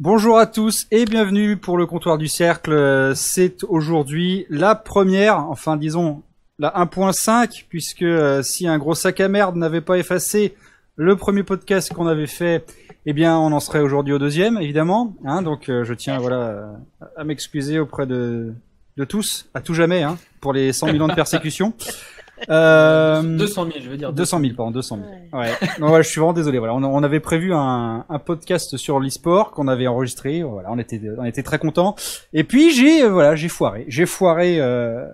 Bonjour à tous et bienvenue pour le comptoir du cercle. C'est aujourd'hui la première, enfin disons la 1.5, puisque euh, si un gros sac à merde n'avait pas effacé le premier podcast qu'on avait fait, eh bien on en serait aujourd'hui au deuxième, évidemment. Hein, donc euh, je tiens voilà à m'excuser auprès de, de tous, à tout jamais, hein, pour les 100 millions de persécutions. Euh, 200 000, je veux dire. 200 000, pardon, 200 000. Ouais. non, ouais, je suis vraiment désolé. Voilà, on, on avait prévu un, un podcast sur l'e-sport qu'on avait enregistré. Voilà, on était, on était très contents. Et puis j'ai, euh, voilà, j'ai foiré. J'ai foiré euh,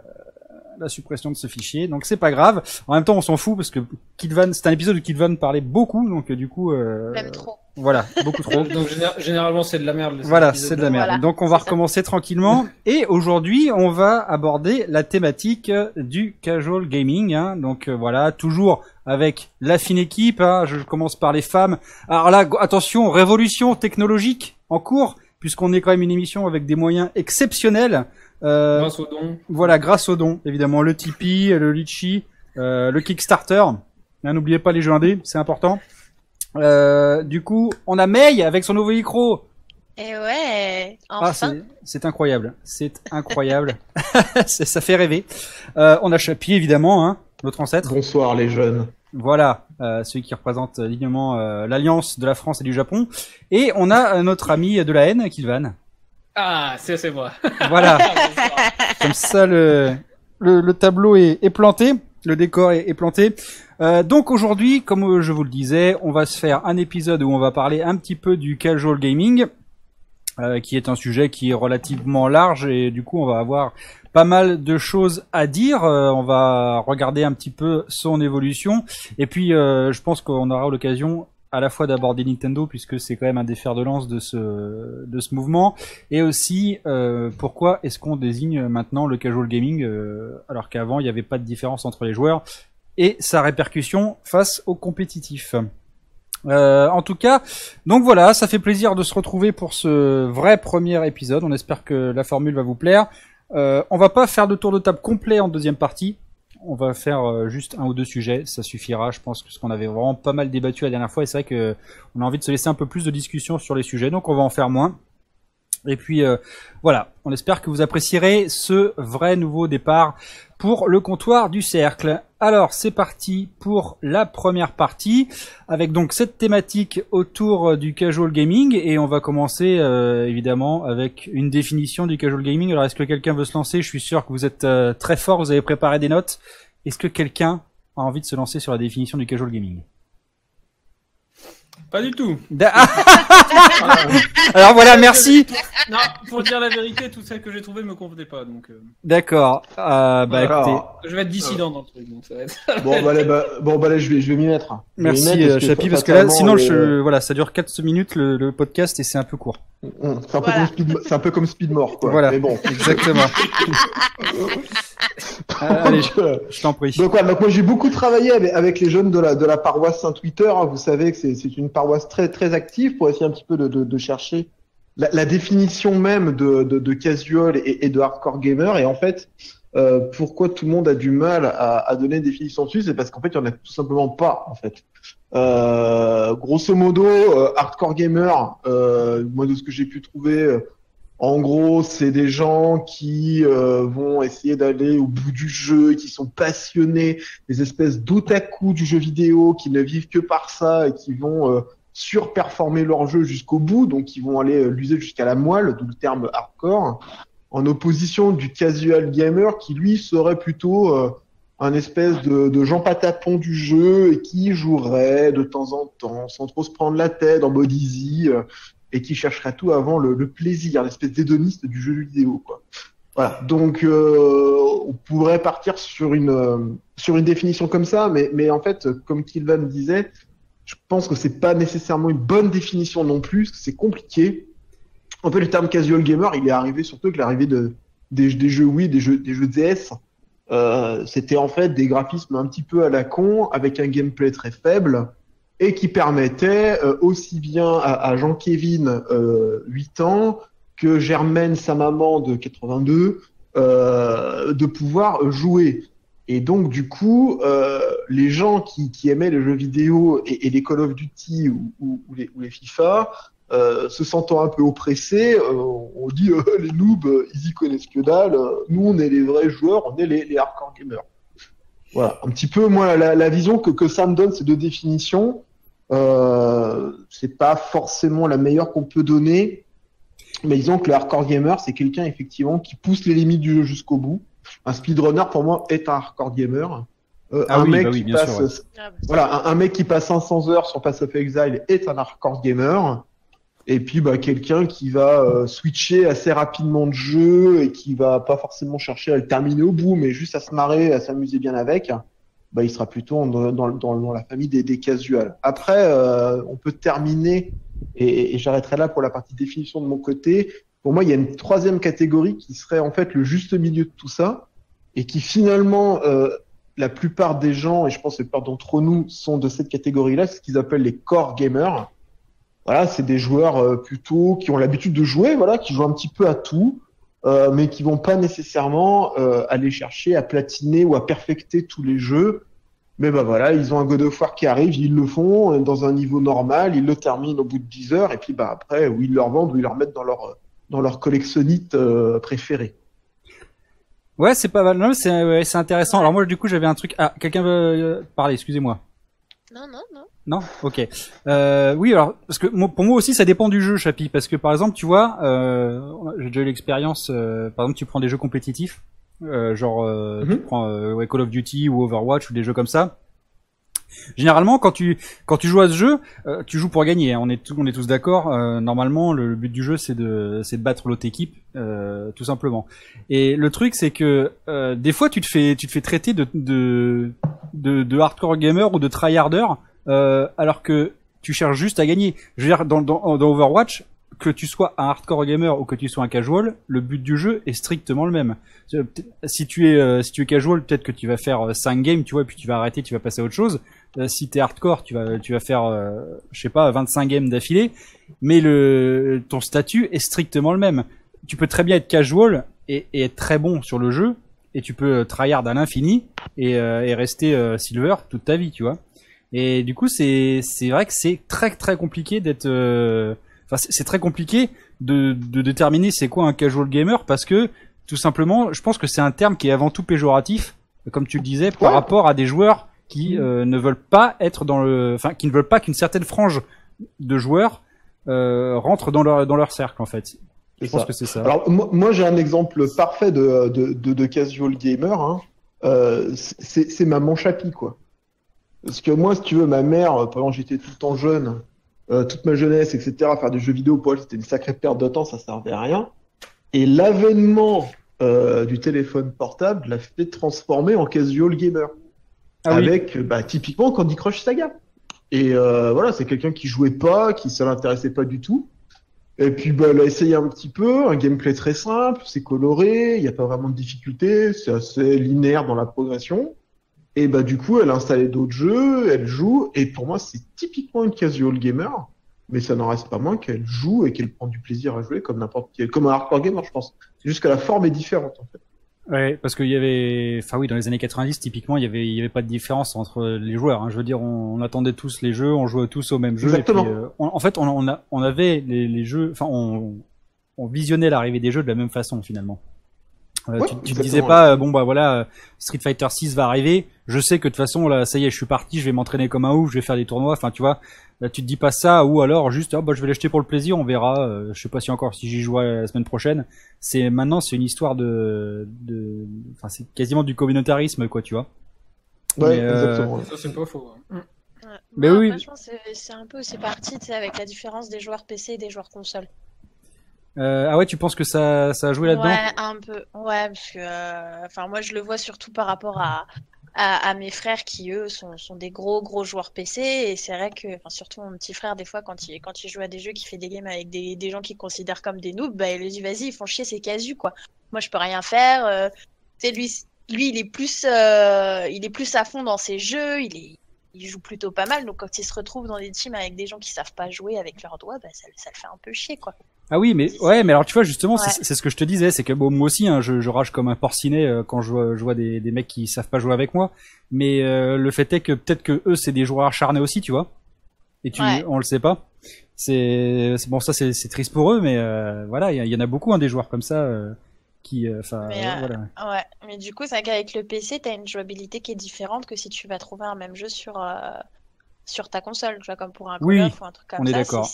la suppression de ce fichier. Donc c'est pas grave. En même temps, on s'en fout parce que Kidvan, c'est un épisode où Kidvan parlait beaucoup, donc euh, du coup. Euh, Même trop. Voilà, beaucoup trop. Donc généralement c'est de la merde. Voilà, c'est de la merde. Donc on va recommencer tranquillement. Et aujourd'hui, on va aborder la thématique du casual gaming. Hein. Donc euh, voilà, toujours avec la fine équipe. Hein. Je commence par les femmes. Alors là, attention, révolution technologique en cours, puisqu'on est quand même une émission avec des moyens exceptionnels. Euh, grâce aux dons. Voilà, grâce aux dons, évidemment. Le Tipeee, le Litchi, euh, le Kickstarter. N'oubliez pas les jeux indés, c'est important. Euh, du coup, on a May avec son nouveau micro. Et ouais, enfin. Ah, c'est incroyable, c'est incroyable. ça fait rêver. Euh, on a Chapi évidemment, hein, notre ancêtre. Bonsoir les jeunes. Voilà, euh, celui qui représente dignement euh, l'alliance de la France et du Japon. Et on a notre ami de la haine, Kilvan. Ah, c'est c'est moi. Voilà. Comme ça, le, le, le tableau est, est, planté, le décor est, est planté. Euh, donc aujourd'hui, comme je vous le disais, on va se faire un épisode où on va parler un petit peu du casual gaming, euh, qui est un sujet qui est relativement large et du coup on va avoir pas mal de choses à dire. Euh, on va regarder un petit peu son évolution et puis euh, je pense qu'on aura l'occasion à la fois d'aborder Nintendo puisque c'est quand même un des fers de lance de ce de ce mouvement et aussi euh, pourquoi est-ce qu'on désigne maintenant le casual gaming euh, alors qu'avant il n'y avait pas de différence entre les joueurs et sa répercussion face au compétitif. Euh, en tout cas, donc voilà, ça fait plaisir de se retrouver pour ce vrai premier épisode. On espère que la formule va vous plaire. On va pas faire de tour de table complet en deuxième partie. On va faire euh, juste un ou deux sujets, ça suffira. Je pense que ce qu'on avait vraiment pas mal débattu la dernière fois, et c'est vrai que on a envie de se laisser un peu plus de discussion sur les sujets, donc on va en faire moins. Et puis euh, voilà, on espère que vous apprécierez ce vrai nouveau départ pour le comptoir du cercle. Alors c'est parti pour la première partie avec donc cette thématique autour du casual gaming et on va commencer euh, évidemment avec une définition du casual gaming. Alors est-ce que quelqu'un veut se lancer? Je suis sûr que vous êtes euh, très fort, vous avez préparé des notes. Est-ce que quelqu'un a envie de se lancer sur la définition du casual gaming? Pas du tout. Alors voilà, merci. Non, pour dire la vérité, toutes celles que j'ai trouvées me convenaient pas, donc. Euh... D'accord. Euh, bah, Alors, écoutez, Je vais être dissident dans le truc, donc ça va être. Bon, bah, allez, bah, bon, bah, là, je vais, je vais m'y mettre. Je merci euh, Chapi parce que là, sinon, les- je, voilà, ça dure 4 minutes le, le podcast et c'est un peu court. Hum, C'est un, peu Voilà. comme Speed- c'est un peu comme Speedmore, quoi. Voilà. Mais bon. Exactement. Ah, allez, euh, Je t'en prie. Donc, moi j'ai beaucoup travaillé avec, avec les jeunes de la, de la paroisse Saint-Twitter. hein. Vous savez que c'est c'est une paroisse très très active pour essayer un petit peu de, chercher la, définition même de, de, casual et, de hardcore gamer. Et en fait, euh, pourquoi tout le monde a du mal à, donner une définition dessus, c'est parce qu'en fait il y en a tout simplement pas en fait. Euh, grosso modo, euh, hardcore gamer, moi de ce que j'ai pu trouver. En gros, c'est des gens qui euh, vont essayer d'aller au bout du jeu, qui sont passionnés, des espèces d'otaku du jeu vidéo, qui ne vivent que par ça et qui vont euh, surperformer leur jeu jusqu'au bout, donc qui vont aller euh, l'user jusqu'à la moelle, d'où le terme hardcore, en opposition du casual gamer qui lui serait plutôt euh, un espèce de, de Jean Patapon du jeu et qui jouerait de temps en temps, sans trop se prendre la tête, en mode easy, euh, et qui chercherait tout avant le, plaisir, l'espèce d'hédoniste du jeu vidéo, quoi. Voilà. Donc, euh, on pourrait partir sur une euh, sur une définition comme ça, mais mais en fait, comme Kilvan disait, je pense que c'est pas nécessairement une bonne définition non plus, c'est compliqué. En fait, le terme casual gamer, il est arrivé surtout avec l'arrivée de des, des jeux Wii, des jeux des jeux DS. Euh, C'était en fait des graphismes un petit peu à la con, avec un gameplay très faible et qui permettait euh, aussi bien à, à Jean-Kévin, euh, 8 ans, que Germaine, sa maman de 82, euh, de pouvoir jouer. Et donc, du coup, euh, les gens qui, qui aimaient les jeux vidéo et, et les Call of Duty ou, ou, ou les, ou les FIFA euh, se sentant un peu oppressés, euh, on dit les noobs, ils y connaissent que dalle. Nous, on est les vrais joueurs, on est les, les hardcore gamers. Voilà, un petit peu moi la, la vision que, que ça me donne ces deux définitions. Euh, c'est pas forcément la meilleure qu'on peut donner, mais disons que le hardcore gamer, c'est quelqu'un effectivement qui pousse les limites du jeu jusqu'au bout. Un speedrunner pour moi est un hardcore gamer. Euh, Ah un oui, mec bah oui, qui bien passe sûr, ouais. Voilà, un, un mec qui passe 500 heures sur Pass of Exile est un hardcore gamer. Et puis, bah, quelqu'un qui va euh, switcher assez rapidement de jeu et qui va pas forcément chercher à le terminer au bout, mais juste à se marrer, à s'amuser bien avec, bah, il sera plutôt dans, dans, dans, la famille des, des casuals. Après, euh, on peut terminer, et, et j'arrêterai là pour la partie définition de mon côté. Pour moi, il y a une troisième catégorie qui serait en fait le juste milieu de tout ça, et qui finalement, euh, la plupart des gens, et je pense que la plupart d'entre nous, sont de cette catégorie-là, ce qu'ils appellent les core gamers. Voilà, c'est des joueurs euh, plutôt qui ont l'habitude de jouer, voilà, qui jouent un petit peu à tout, euh, mais qui vont pas nécessairement euh, aller chercher à platiner ou à perfecter tous les jeux. Mais bah voilà, ils ont un God of War qui arrive, ils le font euh, dans un niveau normal, ils le terminent au bout de 10 heures, et puis bah après, ou ils le revendent, ou ils le remettent dans leur dans leur collectionnite euh, préférée. Ouais, c'est pas mal. Non, c'est ouais, c'est intéressant. Alors moi, du coup, j'avais un truc. Ah, quelqu'un veut euh, parler Excusez-moi. Non, non, non. Non? Ok. Euh, oui, alors parce que moi- pour moi aussi, ça dépend du jeu, Chapi. Parce que par exemple, tu vois, euh, j'ai déjà eu l'expérience. euh, par exemple, tu prends des jeux compétitifs, euh, genre euh, tu Mhm. prends euh, ouais, Call of Duty ou Overwatch ou des jeux comme ça. Généralement, quand tu quand tu joues à ce jeu, euh, tu joues pour gagner. hein. On est on est tous d'accord. Euh, normalement, le, le but du jeu, c'est de c'est de battre l'autre équipe, euh, tout simplement. Et le truc, c'est que euh, des fois, tu te fais tu te fais traiter de de de, de hardcore gamer ou de tryharder, euh, alors que tu cherches juste à gagner. Je veux dire, dans dans, dans Overwatch, que tu sois un hardcore gamer ou que tu sois un casual, le but du jeu est strictement le même. Euh, Si tu es euh, si tu es casual, peut-être que tu vas faire 5 games, tu vois, et puis tu vas arrêter, tu vas passer à autre chose. Euh, si t'es hardcore, tu vas tu vas faire euh, je sais pas 25 games d'affilée, mais le ton statut est strictement le même. Tu peux très bien être casual et, et être très bon sur le jeu et tu peux euh, tryhard à l'infini et, euh, et rester euh, silver toute ta vie, tu vois. Et du coup, c'est c'est vrai que c'est très très compliqué d'être euh, enfin c'est très compliqué de de déterminer c'est quoi un casual gamer parce que tout simplement, je pense que c'est un terme qui est avant tout péjoratif comme tu le disais par Ouais. rapport à des joueurs qui euh, ne veulent pas être dans le enfin qui ne veulent pas qu'une certaine frange de joueurs euh, rentre dans leur dans leur cercle en fait. Je pense ça. que c'est ça. Alors moi, moi, j'ai un exemple parfait de, de, de, de casual gamer. Hein. Euh, c'est c'est ma manche à quoi. Parce que moi, si tu veux, ma mère, euh, pendant que j'étais tout le temps jeune, euh, toute ma jeunesse, etc., faire des jeux vidéo pour elle, c'était une sacrée perte de temps, ça servait à rien. Et l'avènement euh, du téléphone portable l'a fait transformer en casual gamer. Ah oui. avec bah, typiquement Candy Crush Saga. Et euh, voilà, c'est quelqu'un qui jouait pas, qui ça l'intéressait pas du tout. Et puis bah, elle a essayé un petit peu, un gameplay très simple, c'est coloré, il n'y a pas vraiment de difficulté, c'est assez linéaire dans la progression. Et bah du coup, elle a installé d'autres jeux, elle joue, et pour moi, c'est typiquement une casual gamer, mais ça n'en reste pas moins qu'elle joue et qu'elle prend du plaisir à jouer comme n'importe qui, comme un hardcore gamer, je pense. C'est juste que la forme est différente en fait. Ouais, parce qu'il y avait, enfin oui, dans les années 90, typiquement, il y avait, il y avait pas de différence entre les joueurs. Hein. Je veux dire, on, on attendait tous les jeux, on jouait tous au même jeu. Exactement. Et puis, euh, on- en fait, on, on, a, on avait les, les jeux, enfin, on, on visionnait l'arrivée des jeux de la même façon finalement. Euh, Ouais, tu, exactement, disais pas, euh, bon bah voilà, euh, Street Fighter 6 va arriver. Je sais que de toute façon là, ça y est, je suis parti, je vais m'entraîner comme un ouf, je vais faire des tournois. Enfin, tu vois, là, tu te dis pas ça ou alors juste, ah bah je vais l'acheter pour le plaisir, on verra. Euh, je sais pas si encore si j'y jouerai la semaine prochaine. C'est maintenant, c'est une histoire de, de, enfin c'est quasiment du communautarisme quoi, tu vois. Ouais, Mais, exactement. Ça, c'est pas faux. hein. Ouais. Mais Moi, oui. après, je pense que c'est- c'est un peu aussi parti, tu sais, avec la différence des joueurs PC et des joueurs console. Euh, ah ouais, tu penses que ça, ça a joué là-dedans? Ouais, un peu. Ouais, parce que, euh, enfin, moi, je le vois surtout par rapport à, à, à mes frères qui, eux, sont, sont des gros, gros joueurs PC. Et c'est vrai que, surtout mon petit frère, des fois, quand il, quand il joue à des jeux, qui fait des games avec des, des gens qu'il considère comme des noobs, bah, il lui dit, vas-y, ils font chier, c'est casu, quoi. Moi, je peux rien faire. Euh, sais, lui, lui, il est plus, euh, il est plus à fond dans ses jeux, il est, il joue plutôt pas mal. Donc, quand il se retrouve dans des teams avec des gens qui savent pas jouer avec leurs doigts, bah, ça, ça le fait un peu chier, quoi. Ah oui, mais ouais, mais alors tu vois justement, Ouais. c'est ce que je te disais, c'est que bon, moi aussi, hein, je, je rage comme un porcinet euh, quand je vois, je vois des, des mecs qui savent pas jouer avec moi. Mais euh, le fait est que peut-être que eux, c'est des joueurs acharnés aussi, tu vois. et tu, Ouais. on le sait pas. C'est bon, ça c'est triste pour eux, mais euh, voilà, il y, en a beaucoup hein, des joueurs comme ça qui, enfin, Mais, voilà. Ouais, mais du coup, c'est vrai qu'avec le PC, t'as une jouabilité qui est différente que si tu vas trouver un même jeu sur, sur ta console, tu vois, comme pour un Oui, ou un truc comme on est ça. d'accord.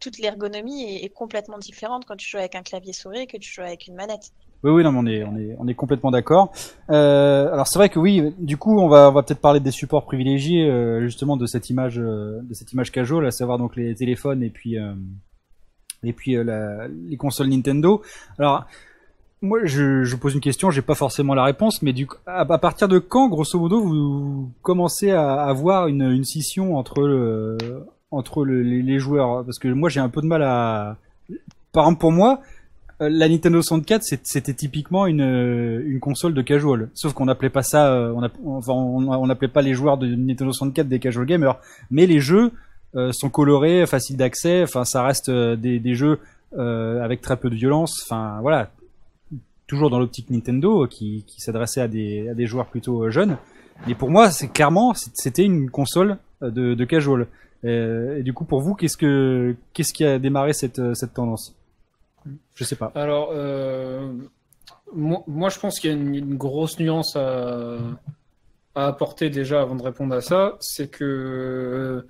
Toute l'ergonomie est, complètement différente quand tu joues avec un clavier souris que tu joues avec une manette. Oui, oui, non, mais on est, complètement d'accord. Euh, alors c'est vrai que oui, du coup, on va, peut-être parler des supports privilégiés, euh, justement, de cette image, euh, de cette image casual, à savoir donc les téléphones et puis, puis les consoles Nintendo. Alors, moi, je, pose une question, j'ai pas forcément la réponse, mais à, partir de quand, grosso modo, vous commencez à avoir une scission entre le, entre le- les, joueurs Parce que moi, j'ai un peu de mal à, par exemple, pour moi. Euh, la Nintendo 64 c'est- c'était typiquement une, euh, une console de casual. Sauf qu'on n'appelait pas ça euh, on, enfin, on, n'appelait pas les joueurs de Nintendo 64 des casual gamers. Mais les jeux sont colorés faciles d'accès enfin ça reste des, des jeux avec très peu de violence. Enfin voilà. Toujours dans l'optique Nintendo qui, s'adressait à des, à des joueurs plutôt jeunes. Mais pour moi c'est clairement c'était une console de, de casual Euh, et du coup pour vous qu'est-ce que qu'est-ce qui a démarré cette, euh, cette tendance? Je sais pas Alors, euh, moi, je pense qu'il y a une, grosse nuance à, à apporter déjà avant de répondre à ça. C'est que euh,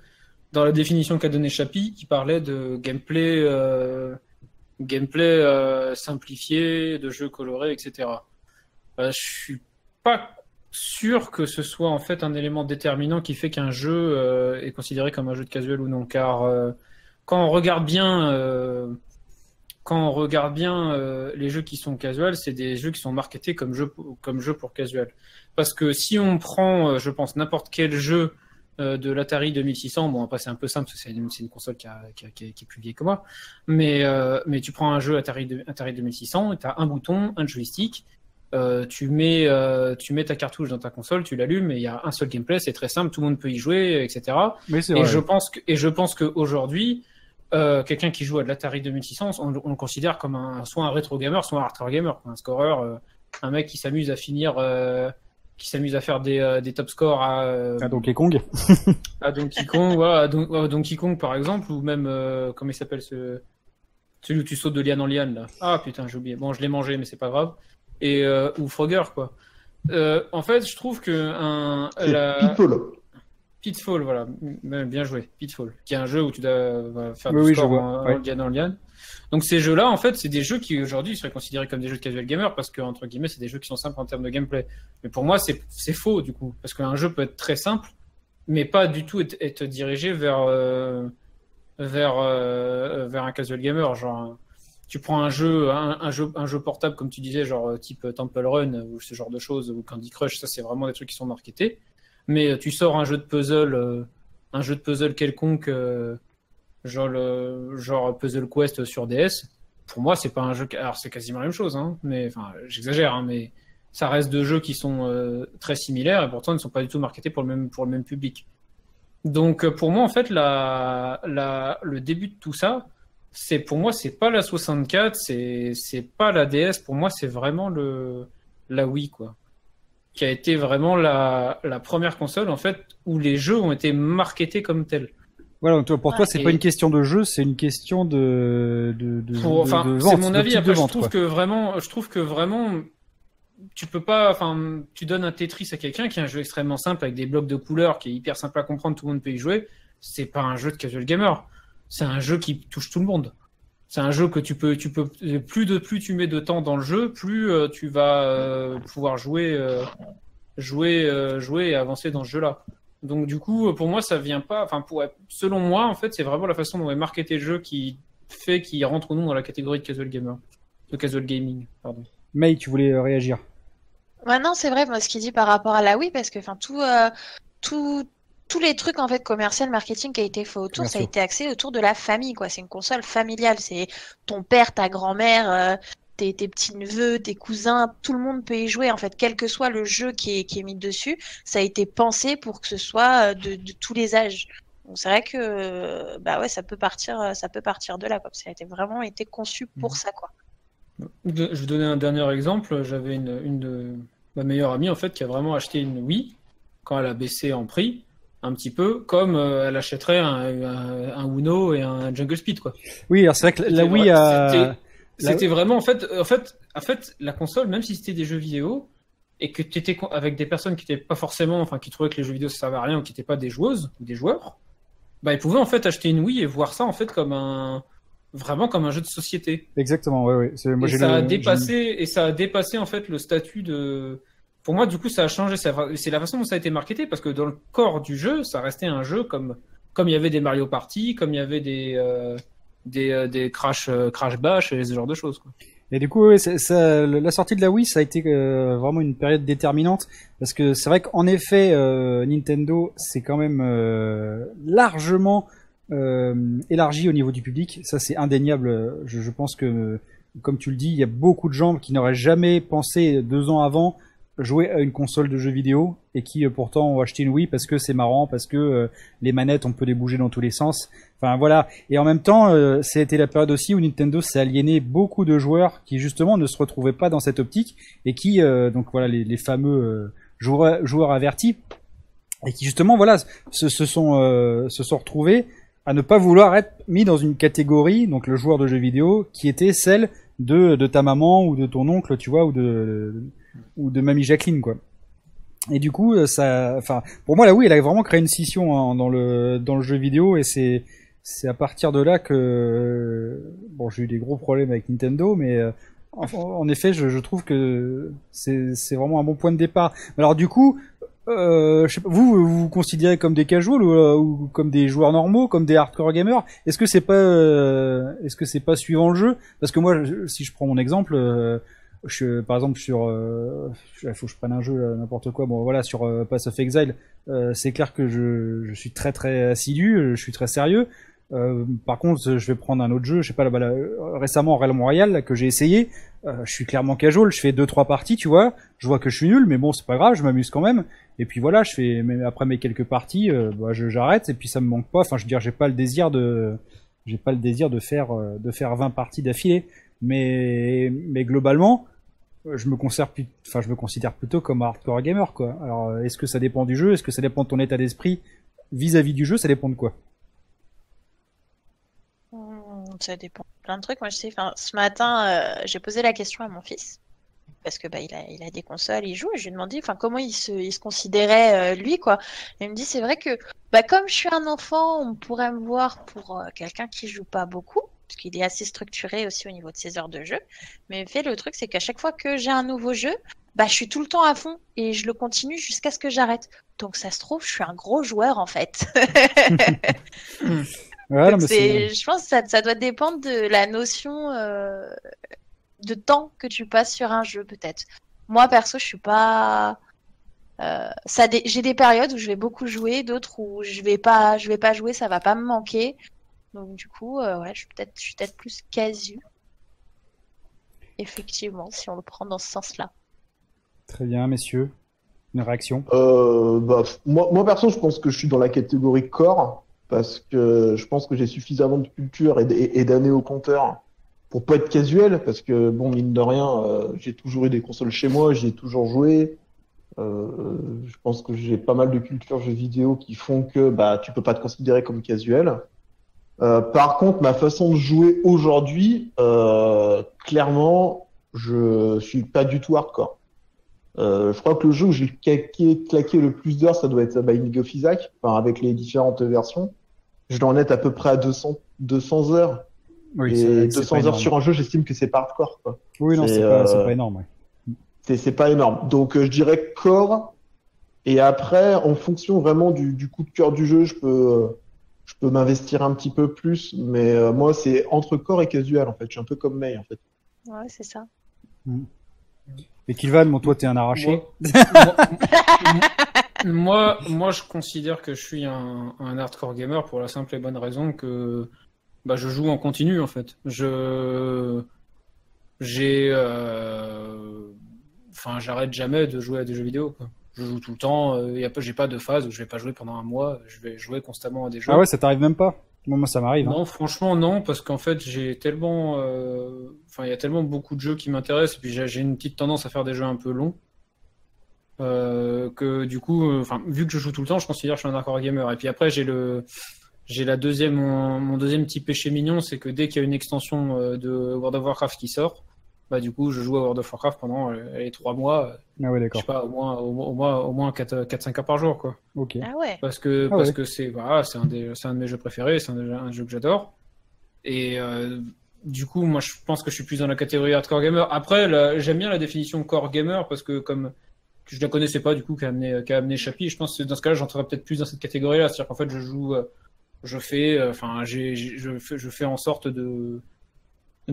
dans la définition qu'a donné Chapi, il parlait de gameplay, euh, gameplay simplifié, de jeux colorés, etc. Euh, je suis pas sûr que ce soit en fait un élément déterminant qui fait qu'un jeu euh, est considéré comme un jeu de casual ou non, car euh, quand on regarde bien euh, quand on regarde bien les jeux qui sont casual, c'est des jeux qui sont marketés comme jeux pour casual. Parce que si on prend, je pense, n'importe quel jeu de l'Atari 2600, bon après c'est un peu simple, parce que c'est une, console qui, a- est- plus vieille que moi, mais mais tu prends un jeu Atari, de- Atari 2600, tu as un bouton, un joystick, euh, tu mets euh, tu mets ta cartouche dans ta console, tu l'allumes et il y a un seul gameplay, c'est très simple, tout le monde peut y jouer, etc. c'est Et vrai je pense que, et je pense qu'aujourd'hui, euh, quelqu'un qui joue à de l'Atari 2600, on, on le considère comme un, soit un rétro gamer, soit un hardcore gamer, un scoreur, euh, un mec qui s'amuse à finir, euh, qui s'amuse à faire des, euh, des top scores à, euh, Ah, Donkey Kong à Donkey Kong, ouais, à, Don- à Donkey Kong par exemple, ou même, euh, comment il s'appelle ce, celui où tu sautes de liane en liane là. Ah putain, j'ai oublié. Bon, je l'ai mangé, mais c'est pas grave. Et euh, ou Frogger quoi. Euh, en fait, je trouve que un, la... Pitfall. Pitfall, voilà, bien joué, Pitfall, qui est un jeu où tu dois faire Oui, du oui, vois, en, ouais. en liane en liane. Donc ces jeux-là, en fait, c'est des jeux qui aujourd'hui seraient considérés comme des jeux de casual gamer parce que entre guillemets, c'est des jeux qui sont simples en termes de gameplay. Mais pour moi, c'est c'est faux du coup, parce qu'un jeu peut être très simple, mais pas du tout être, être dirigé vers euh, vers euh, vers un casual gamer. Genre, tu prends un jeu, un, jeu, un jeu portable comme tu disais, genre type Temple Run ou ce genre de choses ou Candy Crush, ça c'est vraiment des trucs qui sont marketés mais euh, tu sors un jeu de puzzle, euh, un jeu de puzzle quelconque, euh, genre, le, genre Puzzle Quest sur DS, pour moi, c'est pas un jeu. Alors, c'est quasiment la même chose, hein, mais j'exagère, hein, mais ça reste deux jeux qui sont euh, très similaires et pourtant ils ne sont pas du tout marketés pour le même, pour le même public. Donc, euh, pour moi, en fait, le début de tout ça, c'est pour moi, c'est pas la 64, c'est c'est pas la DS. Pour moi, c'est vraiment le la Wii, quoi qui a été vraiment la, la première console en fait où les jeux ont été marketés comme tels. Voilà, donc toi, pour toi, c'est Et- pas une question de jeu, c'est une question de de, de, Pour- enfin, de c'est vente, mon avis. Après, vente, je trouve quoi. que vraiment, je trouve que vraiment, tu peux pas. Enfin, tu donnes un Tetris à quelqu'un qui est un jeu extrêmement simple avec des blocs de couleurs, qui est hyper simple à comprendre, tout le monde peut y jouer. C'est pas un jeu de casual gamer. C'est un jeu qui touche tout le monde. C'est un jeu que tu peux, tu peux plus de plus tu mets de temps dans le jeu, plus euh, tu vas euh, pouvoir jouer, euh, jouer, euh, jouer et avancer dans ce jeu-là. Donc du coup, pour moi, ça vient pas. Enfin, pour selon moi, en fait, c'est vraiment la façon dont est marketé le jeu qui fait qu'il rentre ou non dans la catégorie de casual gamer, de casual gaming, pardon. May, tu voulais réagir Ouais, non, c'est vrai, moi, ce qu'il dit par rapport à la Wii, parce que, enfin, tout, euh, tout, tous les trucs, en fait, commercial, marketing qui a été fait autour, ça a été axé autour de la famille, quoi. C'est une console familiale. C'est ton père, ta grand-mère, euh, tes, tes petits-neveux, tes cousins, tout le monde peut y jouer, en fait, quel que soit le jeu qui est, qui est mis dessus. Ça a été pensé pour que ce soit euh, de, de tous les âges. Donc, c'est vrai que, euh, bah ouais, ça peut partir, ça peut partir de là, quoi. Ça a été vraiment été conçu pour Mhm. ça, quoi. Je vais donner un dernier exemple. J'avais une, une de ma meilleure amie en fait qui a vraiment acheté une Wii quand elle a baissé en prix. Un petit peu comme euh, elle achèterait un, un, un, Uno et un Jungle Speed quoi. Oui, alors c'est vrai que la Wii a c'était vraiment en fait en fait en fait la console même si c'était des jeux vidéo et que tu étais avec des personnes qui étaient pas forcément enfin qui trouvaient que les jeux vidéo ça servait à rien ou qui n'étaient pas des joueuses ou des joueurs, bah ils pouvaient en fait acheter une Wii et voir ça en fait comme un vraiment comme un jeu de société. Exactement, ouais, ouais. Moi, et ça a dépassé et ça a dépassé en fait le statut de pour moi, du coup, ça a changé. C'est la façon dont ça a été marketé parce que dans le corps du jeu, ça restait un jeu comme comme il y avait des Mario Party, comme il y avait des euh, des, euh, des Crash euh, Crash Bash et ce genre de choses. Et du coup, la sortie de la Wii, ça a été vraiment une période déterminante parce que c'est vrai qu'en effet, Nintendo, c'est quand même largement élargi au niveau du public. Ça, c'est indéniable. Je pense que, comme tu le dis, il y a beaucoup de gens qui n'auraient jamais pensé deux ans avant jouer à une console de jeux vidéo et qui euh, pourtant ont acheté une Wii parce que c'est marrant, parce que euh, les manettes on peut les bouger dans tous les sens. Enfin voilà. Et en même temps, euh, c'était la période aussi où Nintendo s'est aliéné beaucoup de joueurs qui justement ne se retrouvaient pas dans cette optique et qui donc voilà les, fameux joueurs, joueurs avertis et qui justement voilà se, se sont se sont retrouvés à ne pas vouloir être mis dans une catégorie donc le joueur de jeux vidéo qui était celle de de ta maman ou de ton oncle tu vois ou de ou de Mamie Jacqueline quoi. Et du coup, euh, ça, enfin, pour moi, là, oui, elle a vraiment créé une scission dans le dans le jeu vidéo, et c'est c'est à partir de là que bon, j'ai eu des gros problèmes avec Nintendo, mais euh, en, effet, je, trouve que c'est vraiment un bon point de départ. Alors du coup, euh, je sais pas, vous, vous vous considérez comme des casuals ou, euh, ou, comme des joueurs normaux, comme des hardcore gamers? Est-ce que c'est pas, est-ce que c'est pas suivant le jeu? Parce que moi, si je prends mon exemple, je, par exemple sur euh, il faut que je prenne un jeu n'importe quoi. Bon voilà sur euh, Pass of Exile euh, c'est clair que je, je, suis très très assidu je suis très sérieux. Euh, par contre je vais prendre un autre jeu je sais pas là, là récemment Realm Royale que j'ai essayé. Je suis clairement casual je fais deux trois parties tu vois. Je vois que je suis nul mais bon c'est pas grave je m'amuse quand même. Et puis voilà je fais après mes quelques parties bah, j'arrête et puis ça me manque pas. Enfin je veux dire j'ai pas le désir de j'ai pas le désir de faire de faire 20 parties d'affilée mais mais globalement je me considère, plutôt comme hardcore gamer, quoi. Alors, euh, est-ce que ça dépend du jeu? Est-ce que ça dépend de ton état d'esprit vis-à-vis du jeu? Ça dépend de quoi? Hmm, Ça dépend plein de trucs. Moi, je sais, enfin, ce matin, euh, j'ai posé la question à mon fils parce que bah il a, il a des consoles, il joue. Et je lui ai demandé, comment il se, il se considérait euh, lui, quoi. Il me dit, c'est vrai que, bah, comme je suis un enfant, on pourrait me voir pour quelqu'un qui joue pas beaucoup parce qu'il est assez structuré aussi au niveau de ses heures de jeu. Mais fait, le truc, c'est qu'à chaque fois que j'ai un nouveau jeu, bah, je suis tout le temps à fond et je le continue jusqu'à ce que j'arrête. Donc, ça se trouve, je suis un gros joueur en fait. je pense que ça, ça, doit dépendre de la notion euh, de temps que tu passes sur un jeu, peut-être. Moi, perso, je suis pas. Euh, ça j'ai des périodes où je vais beaucoup jouer, d'autres où je vais pas, je vais pas jouer, ça va pas me manquer. Donc du coup, euh, ouais, je suis peut-être peut plus casu. Effectivement, si on le prend dans ce sens-là. Très bien, messieurs. Une réaction? Euh, bah, moi, moi, perso, je pense que je suis dans la catégorie corps parce que je pense que j'ai suffisamment de culture et, d'années au compteur pour pas être casuel parce que bon mine de rien euh, j'ai toujours eu des consoles chez moi j'y ai toujours joué je pense que j'ai pas mal de culture jeux vidéo qui font que bah tu peux pas te considérer comme casuel euh, par contre, ma façon de jouer aujourd'hui, euh, clairement, je suis pas du tout hardcore. Euh, je crois que le jeu où j'ai claqué, claqué le plus d'heures, ça doit être Binding of Isaac, enfin, avec les différentes versions. Je dois en être à peu près à 200, 200 heures. Oui, et 200 heures sur un jeu, j'estime que c'est pas hardcore. Quoi. Oui, non, c'est pas, pas, énorme. Ouais. C'est pas énorme. Donc, je dirais core. Et après, en fonction vraiment du, du coup de cœur du jeu, je peux je peux m'investir un petit peu plus, mais euh, moi, c'est entre corps et casual, en fait. Je suis un peu comme May, en fait. Ouais, c'est ça. Mm. Et Kilvan, mon toi, t'es un arraché. Moi, moi, je considère que je suis un, hardcore gamer pour la simple et bonne raison que bah, je joue en continu, en fait. Je. J'ai. Euh, enfin, j'arrête jamais de jouer à des jeux vidéo, quoi je joue tout le temps. Euh, j'ai pas de phase où je vais pas jouer pendant un mois. Je vais jouer constamment à des jeux. Ah ouais, ça t'arrive même pas? Moi, ça m'arrive. Hein. Non, franchement, non, parce qu'en fait, j'ai tellement. Euh, enfin, il y a tellement beaucoup de jeux qui m'intéressent. Et puis, j'ai une petite tendance à faire des jeux un peu longs. Euh, que du coup, enfin, vu que je joue tout le temps, je considère que je suis un hardcore gamer. Et puis après, j'ai le, j'ai la deuxième, mon, mon deuxième petit péché mignon, c'est que dès qu'il y a une extension de World of Warcraft qui sort, bah du coup, je joue à World of Warcraft pendant euh, les trois mois. Ah ouais, Je sais pas, au moins, au, moins- au moins, au moins 4, 4 5 heures par jour, quoi. Ok. Ah ouais. Parce que, Ah parce ouais. que c'est, voilà, c'est un des, c'est un de mes jeux préférés, c'est un, jeu que j'adore. Et, euh, du coup, moi, je pense que je suis plus dans la catégorie hardcore gamer. Après, la- j'aime bien la définition core gamer parce que comme je la connaissais pas du coup qu'a amené qu'a amené Chapi, je pense que dans ce cas-là, j'entrerais peut-être plus dans cette catégorie-là, c'est-à-dire qu'en fait, je joue, euh, je fais, euh, enfin, j'ai, j'ai- je fais, je fais en sorte de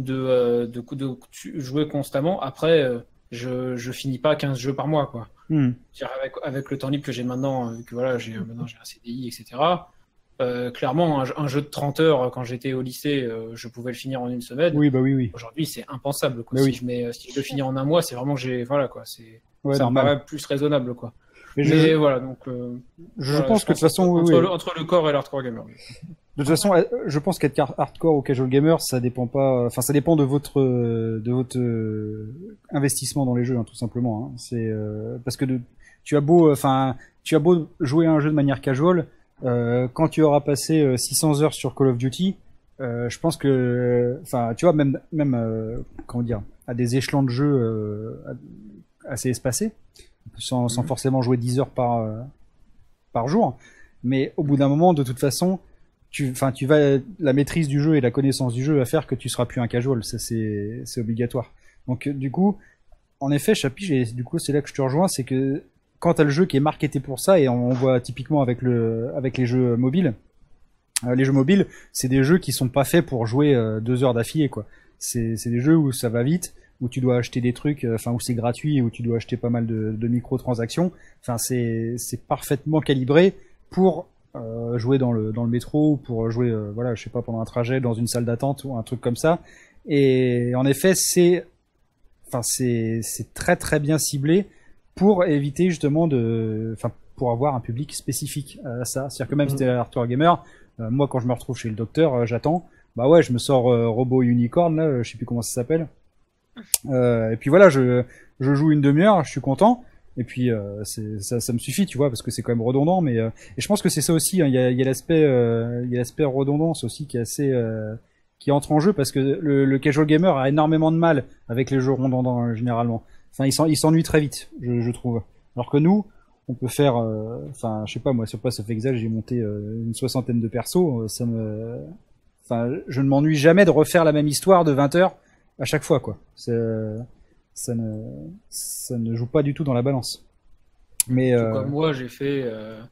de euh, de, de, de jouer constamment. Après, euh, je je finis pas 15 jeux par mois, quoi. Hmm. Avec, avec le temps libre que j'ai maintenant, euh, vu que voilà, j'ai maintenant j'ai un CDI, etc. Euh, clairement, un, jeu- un jeu de 30 heures quand j'étais au lycée, euh, je pouvais le finir en une semaine. Oui, bah oui, oui. Aujourd'hui, c'est impensable. Quoi. Mais si, oui. je mets, si je le finis en un mois, c'est vraiment que j'ai, voilà quoi, c'est Ouais, ça me paraît plus raisonnable quoi. Mais je, Mais voilà, donc euh, je voilà, pense que de toute façon, entre, oui. Le, entre le corps et l'hardcore gamer. De toute façon, je pense qu'être hardcore ou casual gamer, ça dépend pas. Enfin, ça dépend de votre euh, de votre euh, investissement dans les jeux, hein, tout simplement. hein. C'est euh, parce que de, tu as beau, enfin, tu as beau jouer à un jeu de manière casual, euh, quand tu auras passé euh, 600 heures sur Call of Duty, euh, je pense que, enfin, tu vois, même même comment dire, à des échelons de jeu assez espacés, sans, sans forcément jouer 10 heures par euh, par jour. Mais au bout d'un moment, de toute façon, tu, tu vas, la maîtrise du jeu et la connaissance du jeu va faire que tu seras plus un casual. Ça, c'est, obligatoire. Donc, euh, du coup, en effet, Chapi, et du coup, c'est là que je te rejoins, c'est que quand t'as le jeu qui est marketé pour ça, et on, on voit typiquement avec le, avec les jeux mobiles, euh, les jeux mobiles, c'est des jeux qui sont pas faits pour jouer euh, deux heures d'affilée, quoi. C'est, c'est des jeux où ça va vite, où tu dois acheter des trucs, euh, enfin où c'est gratuit, où tu dois acheter pas mal de, de microtransactions. Enfin, c'est, parfaitement calibré pour euh, jouer dans le dans le métro ou pour jouer euh, voilà je sais pas pendant un trajet dans une salle d'attente ou un truc comme ça. Et en effet c'est enfin c'est très très bien ciblé pour éviter justement de enfin pour avoir un public spécifique à ça. C'est à dire que même si t'es un hardcore gamer euh, moi quand je me retrouve chez le docteur j'attends. Bah ouais je me sors robot unicorn là je sais plus comment ça s'appelle et puis voilà je je joue une demi-heure je suis content. Et puis euh, ça, ça me suffit tu vois parce que c'est quand même redondant mais euh, et je pense que c'est ça aussi hein, il y a, y a l'aspect euh, l'aspect redondance aussi qui est assez euh, qui entre en jeu parce que le, le casual gamer a énormément de mal avec les jeux redondants euh, généralement. Enfin il s'en- il s'ennuie très vite je, je trouve. Alors que nous on peut faire euh, enfin je sais pas moi sur Pass of Exile j'ai monté euh, une soixantaine de persos euh, ça me enfin je ne m'ennuie jamais de refaire la même histoire de 20 heures à chaque fois quoi c'est ça ne ça ne joue pas du tout dans la balance mais Tout euh, Comme moi, j'ai fait, euh,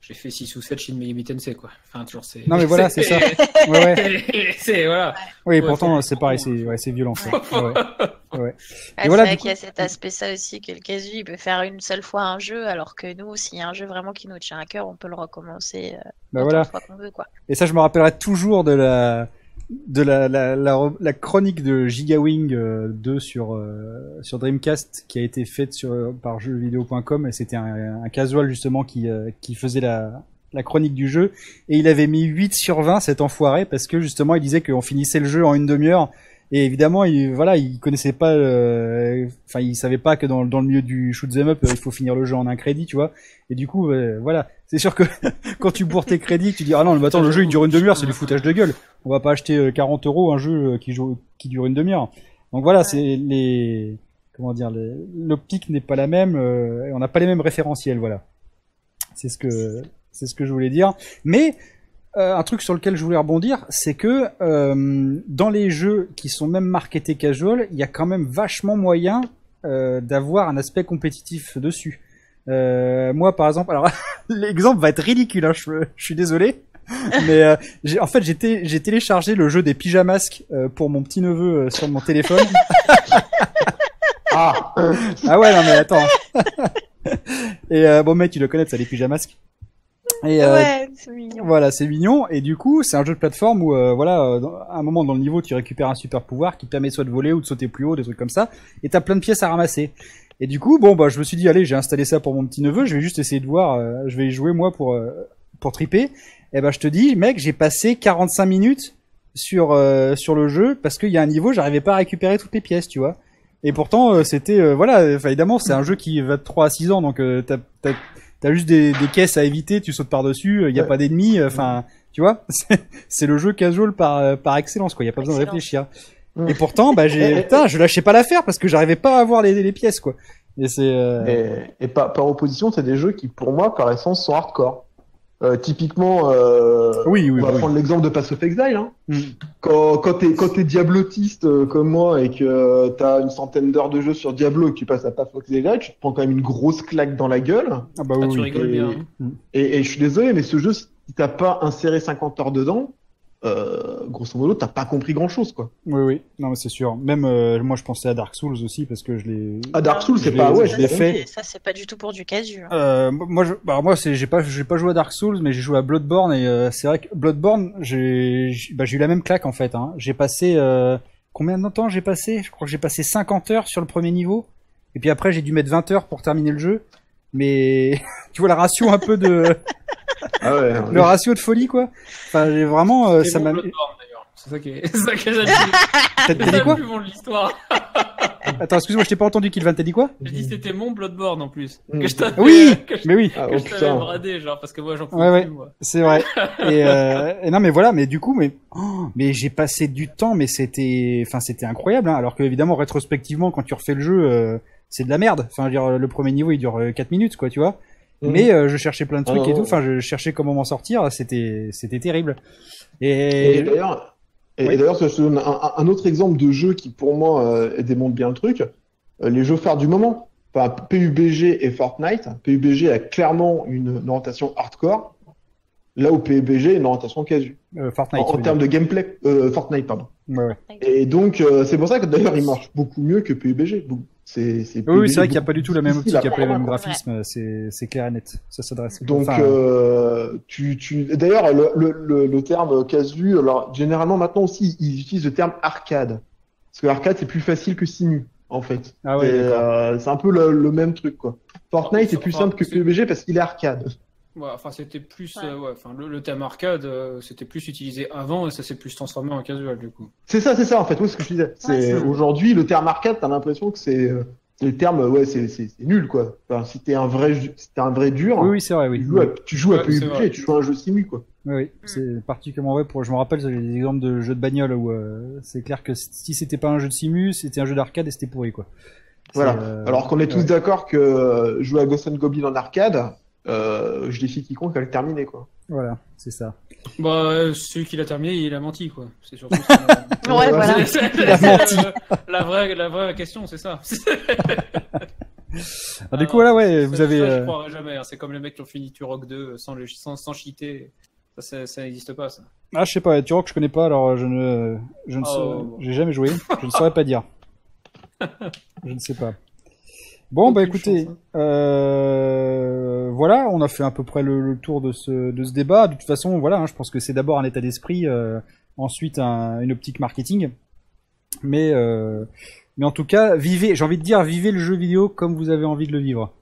j'ai fait 6 ou 7 Shin Megami Tensei quoi. Enfin toujours c'est. Non, mais voilà, c'est ça. ouais, ouais. c'est voilà. Oui, Ouais, pourtant c'est pareil, c'est ouais, c'est violent ça. Ouais, ouais. Ouais. Ah, Et voilà, c'est vrai du qu'il y a cet aspect ça aussi que le casu il peut faire une seule fois un jeu alors que nous s'il y a un jeu vraiment qui nous tient à cœur on peut le recommencer euh, Bah voilà. qu'on veut quoi. Et ça, je me rappellerai toujours de la de la, la, chronique de Gigawing euh, 2 sur euh, sur Dreamcast qui a été faite sur par jeuxvideo.com et c'était un, un casual justement qui euh, qui faisait la la chronique du jeu. Et il avait mis 8 sur 20 cet enfoiré parce que justement il disait qu'on finissait le jeu en une demi-heure et évidemment il voilà il connaissait pas euh, enfin il savait pas que dans, dans le milieu du shoot 'em up euh, il faut finir le jeu en un crédit tu vois. Et du coup euh, voilà. C'est sûr que quand tu bourres tes crédits tu dis ah non mais attends le jeu il dure une demi-heure c'est du foutage de gueule. On va pas acheter euh, 40 euros un jeu qui joue qui dure une demi-heure. Donc voilà c'est les comment dire l'optique n'est pas la même euh, on n'a pas les mêmes référentiels voilà. C'est ce que c'est ce que je voulais dire. Mais euh, un truc sur lequel je voulais rebondir, c'est que euh, dans les jeux qui sont même marketés casual, il y a quand même vachement moyen euh, d'avoir un aspect compétitif dessus. Euh, moi, par exemple, alors l'exemple va être ridicule, hein, je, je suis désolé, mais euh, en fait j'ai té- j'ai téléchargé le jeu des pyjamasques euh, pour mon petit neveu sur mon téléphone. Ah, ah ouais, non mais attends. Et euh, bon mec, tu le connais, ça les pyjamasques? Et euh, Ouais, c'est mignon. Voilà, c'est mignon. Et du coup, c'est un jeu de plateforme où, euh, voilà, euh, à un moment dans le niveau, tu récupères un super pouvoir qui te permet soit de voler ou de sauter plus haut, des trucs comme ça. Et t'as plein de pièces à ramasser. Et du coup, bon, bah, je me suis dit, allez, j'ai installé ça pour mon petit neveu. Je vais juste essayer de voir. euh, je vais y jouer moi pour euh, pour triper. Et ben, je te dis, mec, j'ai passé 45 minutes sur euh, sur le jeu parce qu'il y a un niveau, j'arrivais pas à récupérer toutes les pièces, tu vois. Et pourtant, euh, c'était voilà, évidemment, c'est un jeu qui va de 3 à 6 ans, donc euh, t'as t'as juste des, des caisses à éviter, tu sautes par dessus, il y a Ouais. pas d'ennemis, euh, enfin, tu vois, c'est- c'est le jeu casual par euh, par excellence, quoi. Il y a pas besoin de réfléchir. Et pourtant, bah, Et- j'ai, putain, je lâchais pas l'affaire parce que j'arrivais pas à avoir les, les pièces, quoi. Et c'est, euh, Et, et par, par opposition, c'est des jeux qui, pour moi, par essence, sont hardcore. Euh, typiquement, euh, Oui, oui, on va oui. prendre l'exemple de Pass of Exile. Hein. Mm. Quand, quand t'es quand t'es diablotiste euh, comme moi et que euh, t'as une centaine d'heures de jeu sur Diablo et que tu passes à Pass of Exile, tu te prends quand même une grosse claque dans la gueule. ah bah Ah, oui, tu oui. rigoles et- bien. hein. Et, et je suis désolé, mais ce jeu, si t'as pas inséré 50 heures dedans, euh, grosso modo, t'as pas compris grand chose, quoi. Oui, oui, non, mais c'est sûr. Même euh, moi, je pensais à Dark Souls aussi parce que je l'ai. Ah, Dark Souls, c'est pas, ouais, je je l'ai fait. Ça, c'est pas du tout pour du casu. hein. Euh, moi, je, bah, moi, c'est, j'ai pas, j'ai pas joué à Dark Souls, mais j'ai joué à Bloodborne et euh, c'est vrai que Bloodborne, j'ai, j'ai- bah, j'ai eu la même claque en fait. Hein. J'ai passé euh, combien de temps j'ai passé? Je crois que j'ai passé 50 heures sur le premier niveau, et puis après j'ai dû mettre 20 heures pour terminer le jeu. Mais tu vois la ratio un peu de, Ah ouais, le ratio de folie quoi. Enfin, j'ai vraiment, euh, C'est ça m'a. C'est ça qui est, c'est ça que j'ai dit. T'as, dit quoi plus bon de l'histoire. Attends, excuse-moi, je t'ai pas entendu, Kilvan. T'as dit quoi J'ai dit c'était mon Bloodborne en plus. Mm. Que je t'avais, Oui, que je, mais oui. Ah, que oh, je t'avais bradé, genre, parce que moi j'en pouvais Ouais, ouais. plus, moi. C'est vrai. Et, euh, et non, mais voilà, mais du coup, mais oh, mais j'ai passé du temps, mais c'était, enfin, c'était incroyable. Hein, alors que évidemment, rétrospectivement, quand tu refais le jeu, euh, c'est de la merde. Enfin, je veux dire, le premier niveau, il dure euh, 4 minutes, quoi, tu vois. Mhm. Mais euh, je cherchais plein de Ah, trucs et non, tout. Enfin, je cherchais comment m'en sortir. C'était, c'était terrible. Et Et, d'ailleurs, et, Oui. et d'ailleurs, je te donne un, un autre exemple de jeu qui, pour moi, euh, démontre bien le truc. Euh, les jeux phares du moment. Enfin, PUBG et Fortnite. PUBG a clairement une, une orientation hardcore, là où PUBG a une orientation casu. euh, En, Fortnite. en termes de gameplay, euh, Fortnite, pardon. dire. Ouais, ouais. Et donc, euh, c'est pour ça que d'ailleurs, il marche beaucoup mieux que PUBG. C'est, c'est Oui, c'est vrai qu'il n'y a pas du tout la même optique, il n'y a pas les mêmes prendre. graphismes. C'est, c'est clair et net. Ça s'adresse. Donc, enfin, euh, tu, tu, d'ailleurs, le, le, le, le terme casu, alors généralement maintenant aussi, ils utilisent le terme arcade, parce que arcade c'est plus facile que simu, en fait. Ah ouais, d'accord. euh, c'est un peu le, le même truc, quoi. Fortnite est plus simple que c'est- PUBG parce qu'il est arcade. Ouais, enfin, c'était plus, Ouais. euh, ouais, enfin, le, le thème arcade, euh, c'était plus utilisé avant et ça s'est plus transformé en casual, du coup. C'est ça, c'est ça, en fait, oui, ce que je disais. C'est aujourd'hui le terme arcade, t'as l'impression que c'est, euh, le terme, ouais, c'est, c'est, c'est nul, quoi. Enfin, si t'es un vrai, si t'es un vrai dur, oui, oui, c'est vrai, oui. tu joues à, tu joues à. PUBG, tu joues à un jeu simu, quoi. Oui, oui, c'est particulièrement vrai. Pour, je me rappelle, j'ai des exemples de jeux de bagnole où euh, c'est clair que si c'était pas un jeu de simu, c'était un jeu d'arcade et c'était pourri, quoi. Voilà. euh, Alors qu'on est tous ouais. d'accord que jouer à Ghost and Goblin en arcade, euh, je défie quiconque à le terminer, quoi. Voilà, c'est ça. Bah, euh, celui qui l'a terminé, il a menti, quoi. C'est surtout ça. Ouais, voilà. C'est- c'est- Il a c'est menti. le- La vraie, la vraie question, c'est ça. Alors, du coup, voilà, ouais, Ça, vous ça, avez. je euh, croirais jamais. hein. C'est comme les mecs qui ont fini Turok 2 sans, le, sans, sans cheater. Ça, ça, ça n'existe pas, ça. Ah, je sais pas, tu vois que je connais pas, alors je ne, je ne Oh, sais, bon. j'ai jamais joué, je ne saurais pas dire. Je ne sais pas. Bon, bah écoutez, hein. euh, voilà, on a fait à peu près le, le tour de ce, de ce débat. De toute façon, voilà, hein, je pense que c'est d'abord un état d'esprit, euh, ensuite un- une optique marketing. Mais, euh, mais en tout cas, vivez, j'ai envie de dire, vivez le jeu vidéo comme vous avez envie de le vivre.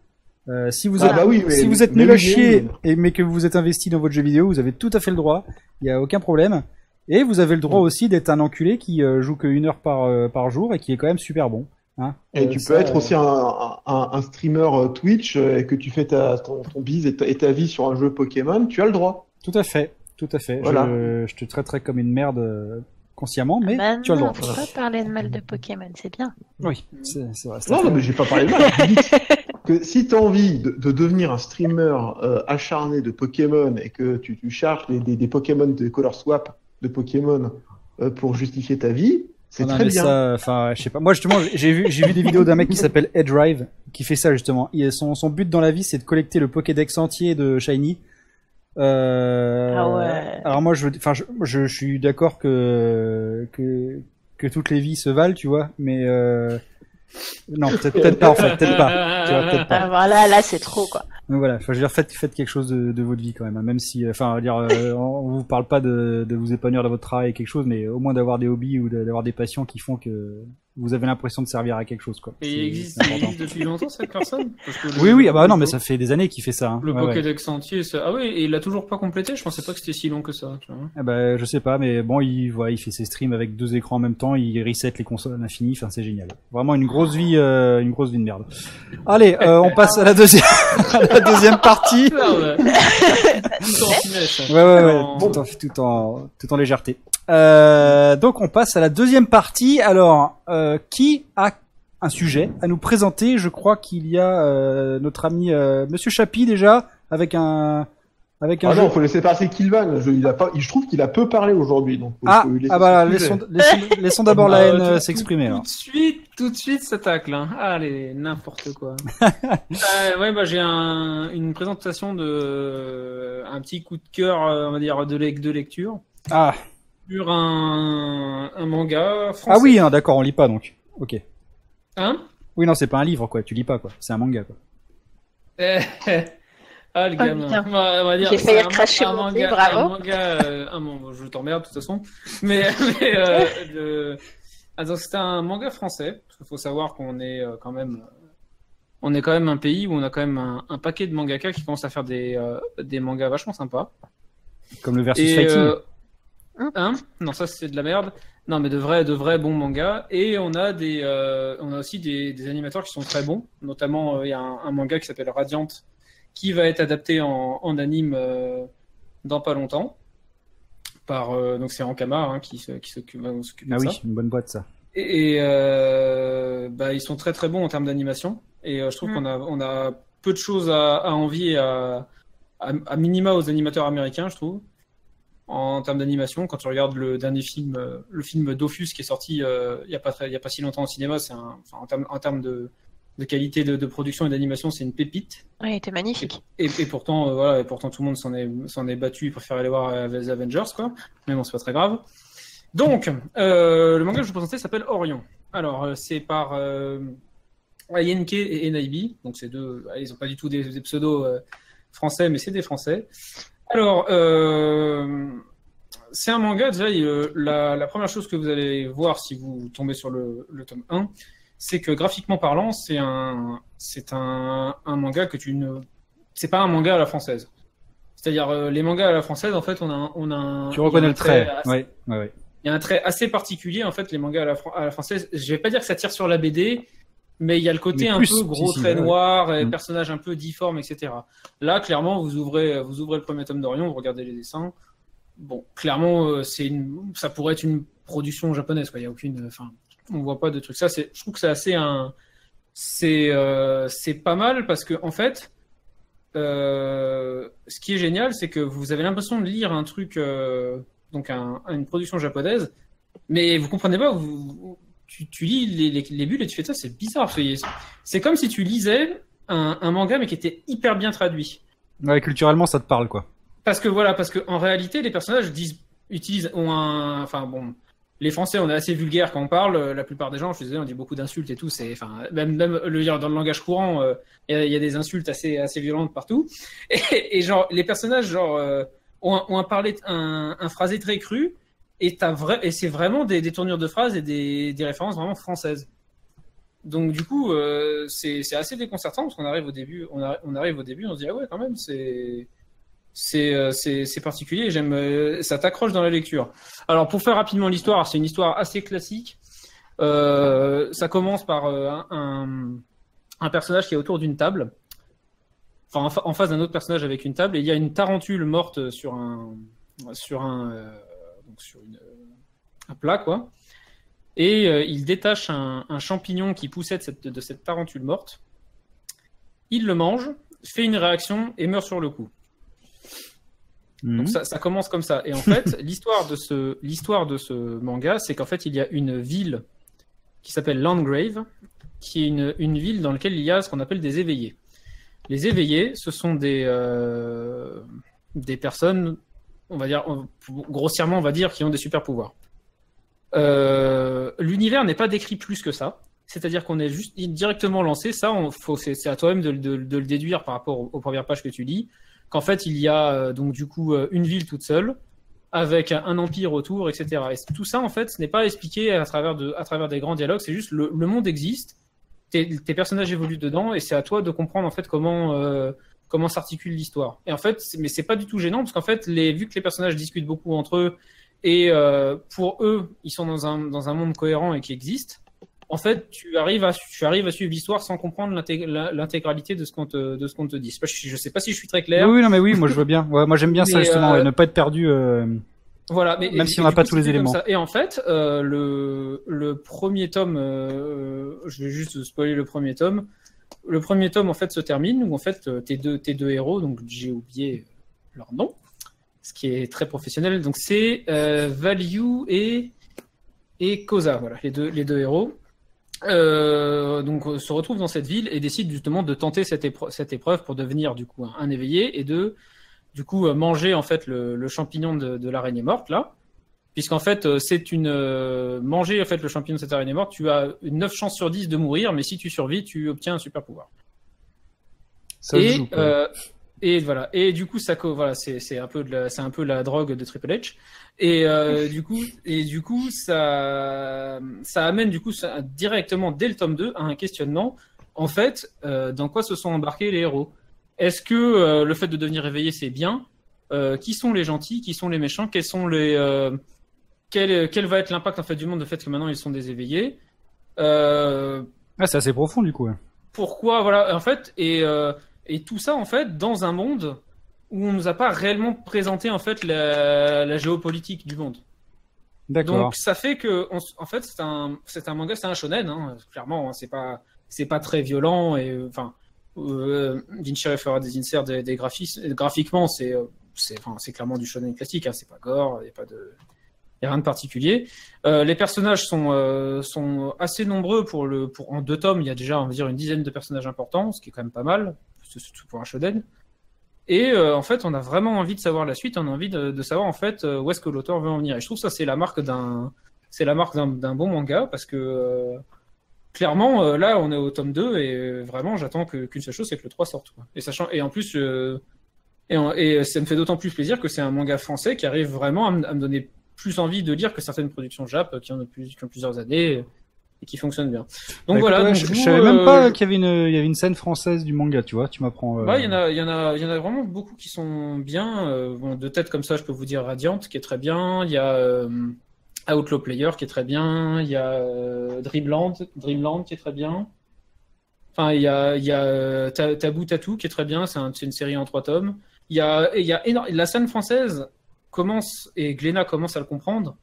Euh, si vous Ah êtes, bah oui, mais- si vous êtes nul à chier et mais que vous êtes investi dans votre jeu vidéo, vous avez tout à fait le droit. Il y a aucun problème. Et vous avez le droit Mm. aussi d'être un enculé qui euh, joue que une heure par par jour et qui est quand même super bon. Hein Et Euh, tu ça, peux être euh, aussi un, un, un- un streamer euh, Twitch et que tu fais ta, ton, ton bise et ta, et ta vie sur un jeu Pokémon, tu as le droit. Tout à fait, tout à fait. Voilà. Je, je te traiterai comme une merde consciemment, mais Bah tu as le droit. faut pas parler de mal de Pokémon, c'est bien. Oui, c'est vrai. Non, non, mais j'ai pas parlé de mal. Que si tu as envie de, de devenir un streamer euh, acharné de Pokémon et que tu, tu cherches des, des, des Pokémon de color swap de Pokémon euh, pour justifier ta vie, c'est Non, très mais bien. ça, enfin, je sais pas. Moi, justement, j'ai vu, j'ai vu des vidéos d'un mec qui s'appelle Ed Drive, qui fait ça justement. Il, son, son but dans la vie, c'est de collecter le Pokédex entier de Shiny. Euh, Ah ouais. Alors moi, je, enfin, je, je, je suis d'accord que, que que toutes les vies se valent, tu vois, mais euh, non, peut-être pas en fait, peut-être pas. Tu vois, peut-être pas. Ah, voilà, là c'est trop quoi. Mais voilà, je veux dire, faites, faites quelque chose de, de votre vie quand même, hein, même si, euh, enfin, dire, euh, on vous parle pas de, de vous épanouir dans votre travail quelque chose, mais au moins d'avoir des hobbies ou d'avoir des passions qui font que vous avez l'impression de servir à quelque chose, quoi. Et il existe, il existe depuis longtemps cette personne? Parce que le- Oui, oui, ah bah non, mais ça fait des années qu'il fait ça. hein. Le Ouais, ouais. Pokédex entier, ça... ah oui, et il l'a toujours pas complété? Je pensais pas que c'était si long que ça. Tu vois. Ah bah, je sais pas, mais bon, il, voilà, il fait ses streams avec deux écrans en même temps, il reset les consoles à l'infini, enfin, c'est génial. Vraiment une grosse vie, euh, une grosse vie de merde. Allez, euh, on passe à la deuxième, à la deuxième partie. Finesse. Ouais, ouais, ouais, tout, en, tout en, tout en légèreté. Euh, donc, on passe à la deuxième partie. Alors, euh, qui a un sujet à nous présenter? Je crois qu'il y a euh, notre ami euh, Monsieur Chapi déjà avec un avec un Ah jeu. non, faut laisser passer Kilvan. Je, il a pas, je trouve qu'il a peu parlé aujourd'hui, donc. faut- Ah, faut ah bah laissons, laissons, laissons d'abord la euh, haine tout- euh, tout- s'exprimer. Tout alors. de suite, tout de suite, ça tacle. Hein. Allez, n'importe quoi. euh, ouais, bah j'ai un, une présentation de un petit coup de cœur, euh, on va dire de, de lecture Ah, sur un, un manga français. ah oui, hein, d'accord, on lit pas donc. Ok. Hein? Oui, non, c'est pas un livre quoi. Tu lis pas quoi. C'est un manga quoi. Eh, ah, le Ah, gamin. On va, on va dire, J'ai c'est failli un- recracher un mon manga, bravo. Un manga, euh, un bon, je t'emmerde de toute façon. Mais, mais euh, le- ah, donc c'est un manga français. Parce qu'il faut savoir qu'on est euh, quand même, euh, on est quand même un pays où on a quand même un, un paquet de mangaka qui commencent à faire des, euh, des mangas vachement sympas. Comme le versus Et, fighting. Euh, hein Non, ça c'est de la merde. Non, mais de vrais, de vrais bons mangas. Et on a des, euh, on a aussi des, des animateurs qui sont très bons. Notamment, euh, il y a un, un manga qui s'appelle Radiant, qui va être adapté en, en anime euh, dans pas longtemps. Par, euh, donc c'est Ankama hein, qui, se- qui s'occupe Ah de oui, ça. une bonne boîte ça. Et, et, euh, bah, ils sont très très bons en termes d'animation. Et euh, je trouve Mm. qu'on a, on a peu de choses à, à envier à, à, à minima aux animateurs américains, je trouve. En termes d'animation, quand tu regardes le dernier film, euh, le film Dofus qui est sorti euh, il y a pas très, il y a pas si longtemps au cinéma, c'est un, enfin, en termes, en termes de, de qualité de, de production et d'animation, c'est une pépite. Ouais, il était magnifique. Et, et pourtant, euh, voilà, et pourtant tout le monde s'en est, s'en est battu, il préfère aller voir euh, les Avengers, quoi. Mais bon, c'est pas très grave. Donc, le manga que je vous présentais s'appelle Orion. Alors, c'est par Yenke et Enaibi. Donc, c'est deux, ils ont pas du tout des, des pseudos français, mais c'est des français. Alors, euh, c'est un manga, déjà, il- euh, la, la première chose que vous allez voir si vous tombez sur le, le tome 1, c'est que graphiquement parlant, c'est un, c'est un, un manga que tu ne, c'est pas un manga à la française. C'est-à-dire euh, les mangas à la française, en fait, on a, un- on a Tu reconnais le trait. assez- Ouais, ouais, ouais. il y a un trait assez particulier en fait les mangas à la, fran- à la française. Je vais pas dire que ça tire sur la BD, mais il y a le côté un plus, peu gros si, si, trait ouais, noir, et Mm. personnages un peu difformes, etc. Là, clairement, vous ouvrez, vous ouvrez le premier tome d'Orion, vous regardez les dessins. Bon, clairement, euh, c'est une, ça pourrait être une production japonaise. Quoi. Il y a aucune, enfin, on voit pas de trucs. Ça, c'est, je trouve que c'est assez un, c'est, euh, c'est pas mal parce que en fait, euh, ce qui est génial, c'est que vous avez l'impression de lire un truc, euh, donc un- une production japonaise, mais vous comprenez pas. Vous, vous- tu, tu lis les, les, les bulles et tu fais ça, c'est bizarre. C'est, c'est comme si tu lisais un, un manga mais qui était hyper bien traduit. Ouais, culturellement, ça te parle quoi. Parce que voilà, parce que en réalité, les personnages disent, utilisent, ont un, enfin bon, les Français, on est assez vulgaire quand on parle. euh, La plupart des gens, je désolé, on dit beaucoup d'insultes et tout. C'est, enfin, même, même le dans le langage courant, euh, il y, a- il y a des insultes assez, assez violentes partout. Et, et genre, les personnages, genre, euh, ont, ont un parler, un, un phrasé très cru. Et c'est vraiment des, tournures de phrases et des, références vraiment françaises. Donc du coup, euh, c'est assez déconcertant parce qu'on arrive au début, on, arri- on arrive au début, on se dit ah ouais quand même c'est c'est euh, particulier. J'aime euh, ça t'accroche dans la lecture. Alors pour faire rapidement l'histoire, c'est une histoire assez classique. Ça commence par un, un personnage qui est autour d'une table, enfin en, fa- en face d'un autre personnage avec une table et il y a une tarentule morte sur un sur un donc sur une, un plat quoi. Et euh, il détache un, un champignon qui poussait de cette, de cette tarentule morte. Il le mange, fait une réaction et meurt sur le coup. Mhm. Donc ça, ça commence comme ça. Et en fait, l'histoire de ce l'histoire de ce manga, c'est qu'en fait il y a une ville qui s'appelle Landgrave, qui est une, une ville dans laquelle il y a ce qu'on appelle des éveillés. Les éveillés, ce sont des euh, des personnes, on va dire grossièrement, on va dire, qui ont des super pouvoirs. Euh, L'univers n'est pas décrit plus que ça. C'est-à-dire qu'on est juste directement lancé. Ça, c'est à toi-même de, le déduire par rapport aux, premières pages que tu lis. Qu'en fait, il y a euh, donc du coup euh, une ville toute seule, avec un, empire autour, etc. Et tout ça, en fait, ce n'est pas expliqué à travers, des grands dialogues, c'est juste le, le monde existe, tes, personnages évoluent dedans, et c'est à toi de comprendre en fait comment comment s'articule l'histoire. Et en fait, mais c'est pas du tout gênant parce qu'en fait, les, vu que les personnages discutent beaucoup entre eux et euh, pour eux, ils sont dans un dans un monde cohérent et qui existe. En fait, tu arrives à tu arrives à suivre l'histoire sans comprendre l'intégralité de ce qu'on te de ce qu'on te dit. Je pas, je sais pas si je suis très clair. Oui, oui, non, mais oui, moi je veux bien. Ouais, moi j'aime bien ça justement, euh, ouais, ne pas être perdu. euh, Voilà, mais Même et- si on n'a pas coup, tous les éléments. Et en fait, euh, le le premier tome, euh, je vais juste spoiler le premier tome. Le premier tome en fait se termine où en fait euh, tes deux héros, donc j'ai oublié leur nom, ce qui est très professionnel. Donc c'est euh, Value et et Koza, voilà les deux héros. Euh, donc euh, se retrouvent dans cette ville et décident justement de tenter cette, épreuve pour devenir du coup un, éveillé et de du coup euh, manger en fait le, le champignon de, de l'araignée morte là puisqu'en fait euh, c'est une euh, manger en fait le champignon de cette araignée morte tu as une 9 chances sur 10 de mourir mais si tu survis tu obtiens un super pouvoir ça et joue, euh, et voilà. Et du coup ça co- voilà c'est c'est un peu de la c'est un peu la drogue de Triple H. Et euh, du coup et du coup ça ça amène du coup ça, directement dès le tome 2 à un questionnement. En fait euh, dans quoi se sont embarqués les héros? Est-ce que euh, le fait de devenir éveillé c'est bien? Euh, qui sont les gentils? Qui sont les méchants? Quels sont les euh, quel, quel va être l'impact en fait du monde du fait que maintenant ils sont des éveillés euh, Ah, c'est assez profond du coup. pourquoi voilà en fait et euh, et tout ça en fait dans un monde où on nous a pas réellement présenté en fait la, la géopolitique du monde. Donc ça fait que on en fait c'est un c'est un manga c'est un shonen hein, clairement hein, c'est pas c'est pas très violent et euh, enfin euh, Ginichiro fera des inserts des, des graphismes graphiquement c'est euh, c'est enfin c'est clairement du shonen classique hein, c'est pas gore il y a pas de y a rien de particulier. Euh, les personnages sont euh, sont assez nombreux pour le pour en deux tomes il y a déjà on va dire une dizaine de personnages importants ce qui est quand même pas mal surtout pour un shonen. Et euh, en fait, on a vraiment envie de savoir la suite. On a envie de, savoir en fait où est-ce que l'auteur veut en venir. Et je trouve ça c'est la marque d'un c'est la marque d'un bon manga parce que clairement là on est au tome 2 et vraiment j'attends qu'une seule chose c'est que le 3 sorte. Et sachant et en plus et, et ça me fait d'autant plus plaisir que c'est un manga français qui arrive vraiment à à me donner plus envie de lire que certaines productions Jap qui, en ont plus, qui ont plusieurs années et qui fonctionnent bien. Donc Bah, voilà, écoute, ouais, donc je, vous, je savais même euh, pas je- qu'il y avait une, il y avait une scène française du manga, tu vois. Tu m'apprends. euh, il y en a, il y en a, il y en a vraiment beaucoup qui sont bien. Euh, bon, de tête comme ça, je peux vous dire Radiant, qui est très bien. Il y a euh, Outlaw Player, qui est très bien. Il y a euh, Dreamland, Dreamland, qui est très bien. Enfin, il y a, il y a euh, Ta- Taboo Tattoo, qui est très bien. C'est un- c'est une série en trois tomes. Il y a, et il y a énorme- la scène française commence et Glénat commence à le comprendre,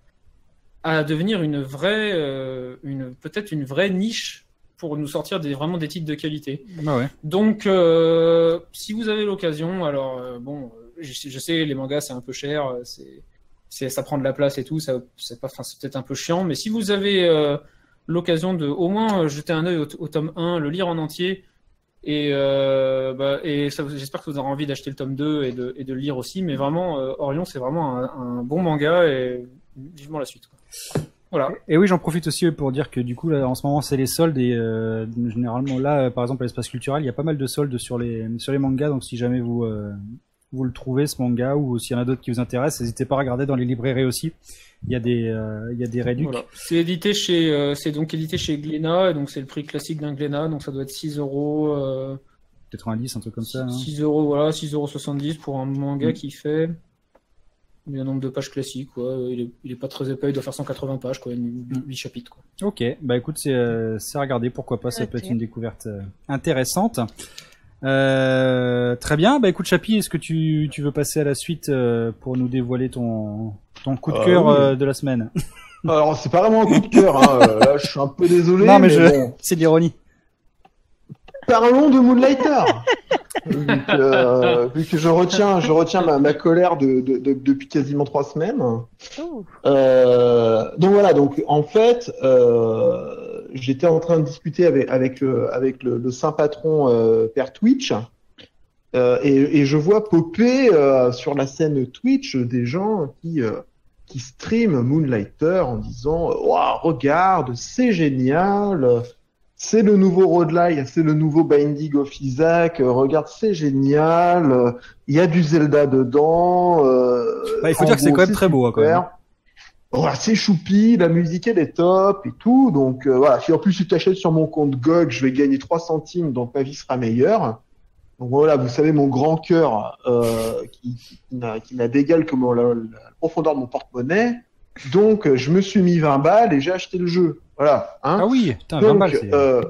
à devenir une vraie, euh, une peut-être une vraie niche pour nous sortir des vraiment des titres de qualité. Ouais. Donc, euh, si vous avez l'occasion, alors euh, bon, je, je sais les mangas c'est un peu cher, c'est, c'est ça prend de la place et tout, ça c'est pas, c'est peut-être un peu chiant, mais si vous avez l'occasion de au moins jeter un œil au, au tome 1, le lire en entier, et euh, bah, et j'espère que vous aurez envie d'acheter le tome 2 et de, et de le lire aussi, mais vraiment euh, Orion c'est vraiment un, un bon manga et vivement la suite. Quoi. Voilà. Et oui, j'en profite aussi pour dire que du coup, là, en ce moment, c'est les soldes et euh, généralement là, par exemple, à l'espace culturel, il y a pas mal de soldes sur les sur les mangas. Donc, si jamais vous euh, vous le trouvez ce manga ou s'il y en a d'autres qui vous intéressent, n'hésitez pas à regarder dans les librairies aussi. Il y a des euh, il y a des réducs. Voilà. C'est édité chez, euh, c'est donc édité chez Glénat, et donc c'est le prix classique d'un Glénat, donc ça doit être 6 euros, euh, 90, un truc comme ça. hein. 6 euros, voilà, 6 euros 70 pour un manga Mm. qui fait un nombre de pages classiques, quoi. Il est, il est pas très épais, il doit faire 180 pages, quoi, 8 chapitres, quoi. Ok, bah écoute, c'est euh, c'est à regarder, pourquoi pas, ça peut être une découverte euh, intéressante. Euh, très bien, bah écoute Chapi, est-ce que tu, tu veux passer à la suite euh, pour nous dévoiler ton, ton coup de Euh, cœur oui. euh, de la semaine? Alors, c'est pas vraiment un coup de cœur, hein. euh, Là, je suis un peu désolé. Non mais, mais je... bon. c'est de l'ironie. Parlons de Moonlighter. vu, que, euh, vu que je retiens, je retiens ma, ma colère de, de- de- depuis quasiment trois semaines. Euh, donc voilà, donc en fait, euh, j'étais en train de discuter avec, avec, le, avec le, le saint patron euh, Père Twitch, euh, et, et je vois popper euh, sur la scène Twitch des gens qui, euh, qui streament Moonlighter en disant Waouh, regarde, c'est génial, c'est le nouveau roadline, c'est le nouveau Binding of Isaac. euh, regarde, c'est génial. euh, Il y a du Zelda dedans. euh, Bah, il faut dire que c'est quand même très beau, hein, quand même. Voilà, c'est choupi, la musique elle est top et tout. Donc euh, voilà, si en plus tu t'achètes sur mon compte GOG, je vais gagner 3 centimes, donc ma vie sera meilleure. Donc voilà, vous savez mon grand cœur euh, qui, qui n'a- qui n'a d'égal que mon- la, la profondeur de mon porte-monnaie. Donc je me suis mis 20 balles et j'ai acheté le jeu. Voilà. Hein Ah oui, putain, 20 donc, balles, euh,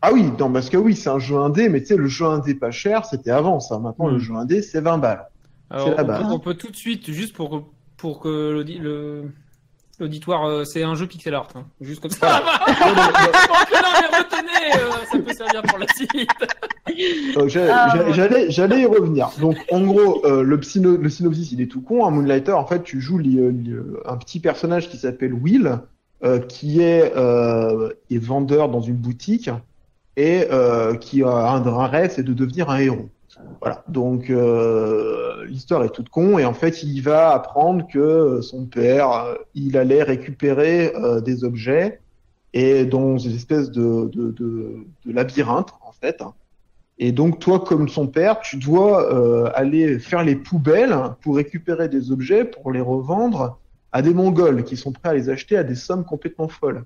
ah oui, non, parce que oui, c'est un jeu indé, mais tu sais, le jeu indé pas cher, c'était avant ça. Maintenant, Hmm. le jeu indé, c'est 20 balles. Alors, la on, peut, on peut tout de suite, juste pour, pour que l'audi- le- l'auditoire, euh, c'est un jeu pixel art. hein. Juste comme ça. Non, non, non, non, mais retenez, euh, ça peut servir pour la suite. J'ai- Ah. J'allais, j'allais y revenir. Donc, en gros, euh, le, psyno- le synopsis, il est tout con. Un Moonlighter, en fait, tu joues li- li- un petit personnage qui s'appelle Will, euh, qui est, euh, est vendeur dans une boutique et euh, qui a un, un rêve, c'est de devenir un héros. Voilà. Donc, euh, l'histoire est toute con et en fait, il va apprendre que son père, euh, il allait récupérer euh, des objets et dans une espèce de, de, de, de labyrinthe, en fait. Et donc, toi, comme son père, tu dois euh, aller faire les poubelles pour récupérer des objets, pour les revendre à des Mongols qui sont prêts à les acheter à des sommes complètement folles.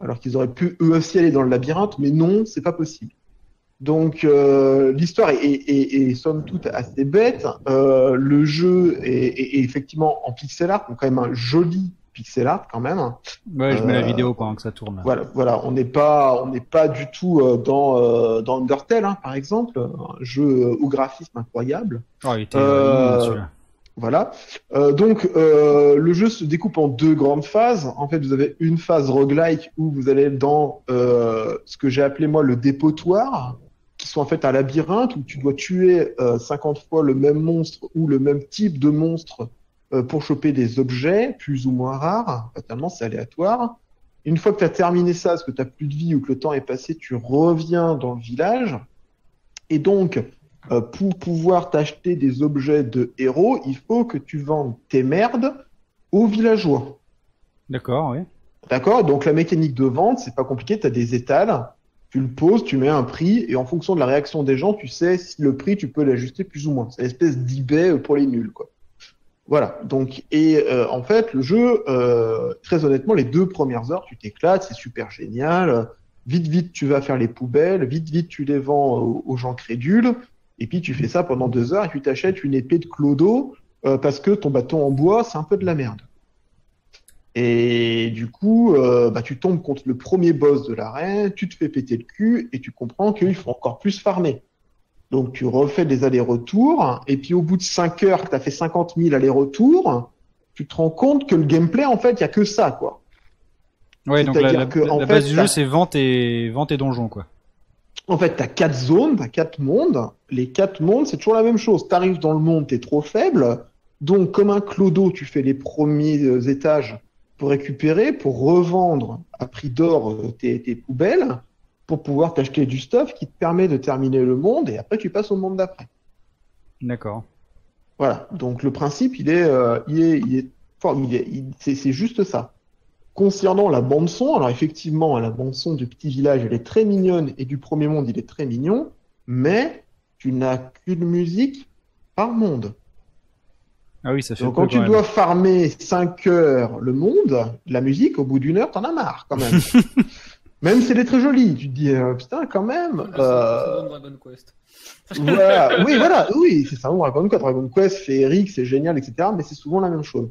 Alors qu'ils auraient pu eux aussi aller dans le labyrinthe, mais non, c'est pas possible. Donc, euh, l'histoire est, est, est, est, somme toute assez bête. Euh, le jeu est, est, est effectivement en pixel art, donc quand même un joli pixel art quand même. Ouais, je mets la euh, vidéo pendant que ça tourne. Voilà, voilà, on n'est pas, on n'est pas du tout euh, dans euh, dans Undertale, hein, par exemple, un jeu au graphisme incroyable. Oh, il était Euh, celui-là. Voilà. Euh, donc euh, le jeu se découpe en deux grandes phases. En fait, vous avez une phase roguelike où vous allez dans euh, ce que j'ai appelé moi le dépotoir, sont en fait un labyrinthe où tu dois tuer euh, 50 fois le même monstre ou le même type de monstre euh, pour choper des objets plus ou moins rares. Fatalement, c'est aléatoire. Une fois que tu as terminé ça, parce que tu plus de vie ou que le temps est passé, tu reviens dans le village. Et donc, euh, pour pouvoir t'acheter des objets de héros, il faut que tu vendes tes merdes aux villageois. D'accord, oui. D'accord? Donc la mécanique de vente, c'est pas compliqué, tu as des étals, tu le poses, tu mets un prix, et en fonction de la réaction des gens, tu sais si le prix, tu peux l'ajuster plus ou moins. C'est l'espèce d'eBay pour les nuls, quoi. Voilà. Donc, et euh, en fait, le jeu, euh, très honnêtement, les deux premières heures, tu t'éclates, c'est super génial. Vite, vite, tu vas faire les poubelles, vite, vite, tu les vends aux, aux gens crédules, et puis tu fais ça pendant deux heures, et tu t'achètes une épée de clodo, euh, parce que ton bâton en bois, c'est un peu de la merde. Et du coup, euh, bah, tu tombes contre le premier boss de l'arène, tu te fais péter le cul et tu comprends qu'il faut encore plus farmer. Donc tu refais des allers-retours et puis au bout de 5 heures que tu as fait 50 000 allers-retours, tu te rends compte que le gameplay, en fait, il y a que ça, quoi. Ouais, donc la, la, que, la en base fait, du jeu, c'est vente et, vente et donjon, quoi. En fait, tu as quatre zones, tu as quatre mondes. Les quatre mondes, c'est toujours la même chose. Tu arrives dans le monde, tu es trop faible. Donc, comme un clodo, tu fais les premiers euh, étages pour récupérer, pour revendre à prix d'or euh, tes, tes poubelles, pour pouvoir t'acheter du stuff qui te permet de terminer le monde, et après tu passes au monde d'après. D'accord. Voilà. Donc le principe, il est, euh, il est, il est, c'est juste ça. Concernant la bande son, alors effectivement, la bande son du petit village, elle est très mignonne et du premier monde, il est très mignon, mais tu n'as qu'une musique par monde. Ah oui, ça fait Donc peu, quand tu même. dois farmer 5 heures le monde, la musique, au bout d'une heure, t'en as marre quand même. même si elle est très jolie, tu te dis euh, putain quand même. euh, Dragon Quest. voilà, oui, voilà, oui, c'est ça, Dragon Quest, Dragon Quest, féerique, c'est génial, etc. Mais c'est souvent la même chose.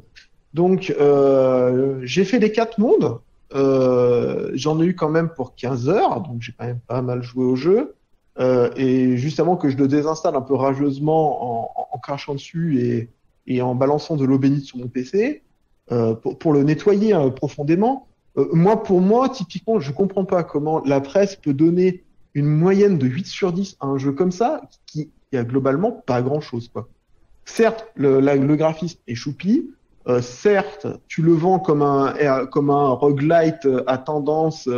Donc, euh, j'ai fait les quatre mondes. Euh, J'en ai eu quand même pour 15 heures, donc j'ai quand même pas mal joué au jeu. Euh, et juste avant que je le désinstalle un peu rageusement en, en- en crachant dessus et, et en balançant de l'eau bénite sur mon PC, euh, pour, pour le nettoyer euh, profondément, euh, moi, pour moi, typiquement, je comprends pas comment la presse peut donner une moyenne de 8 sur 10 à un jeu comme ça, qui, qui a globalement pas grand chose, quoi. Certes, le, le graphisme est choupi, euh, certes, tu le vends comme un, euh, comme un roguelite euh, à tendance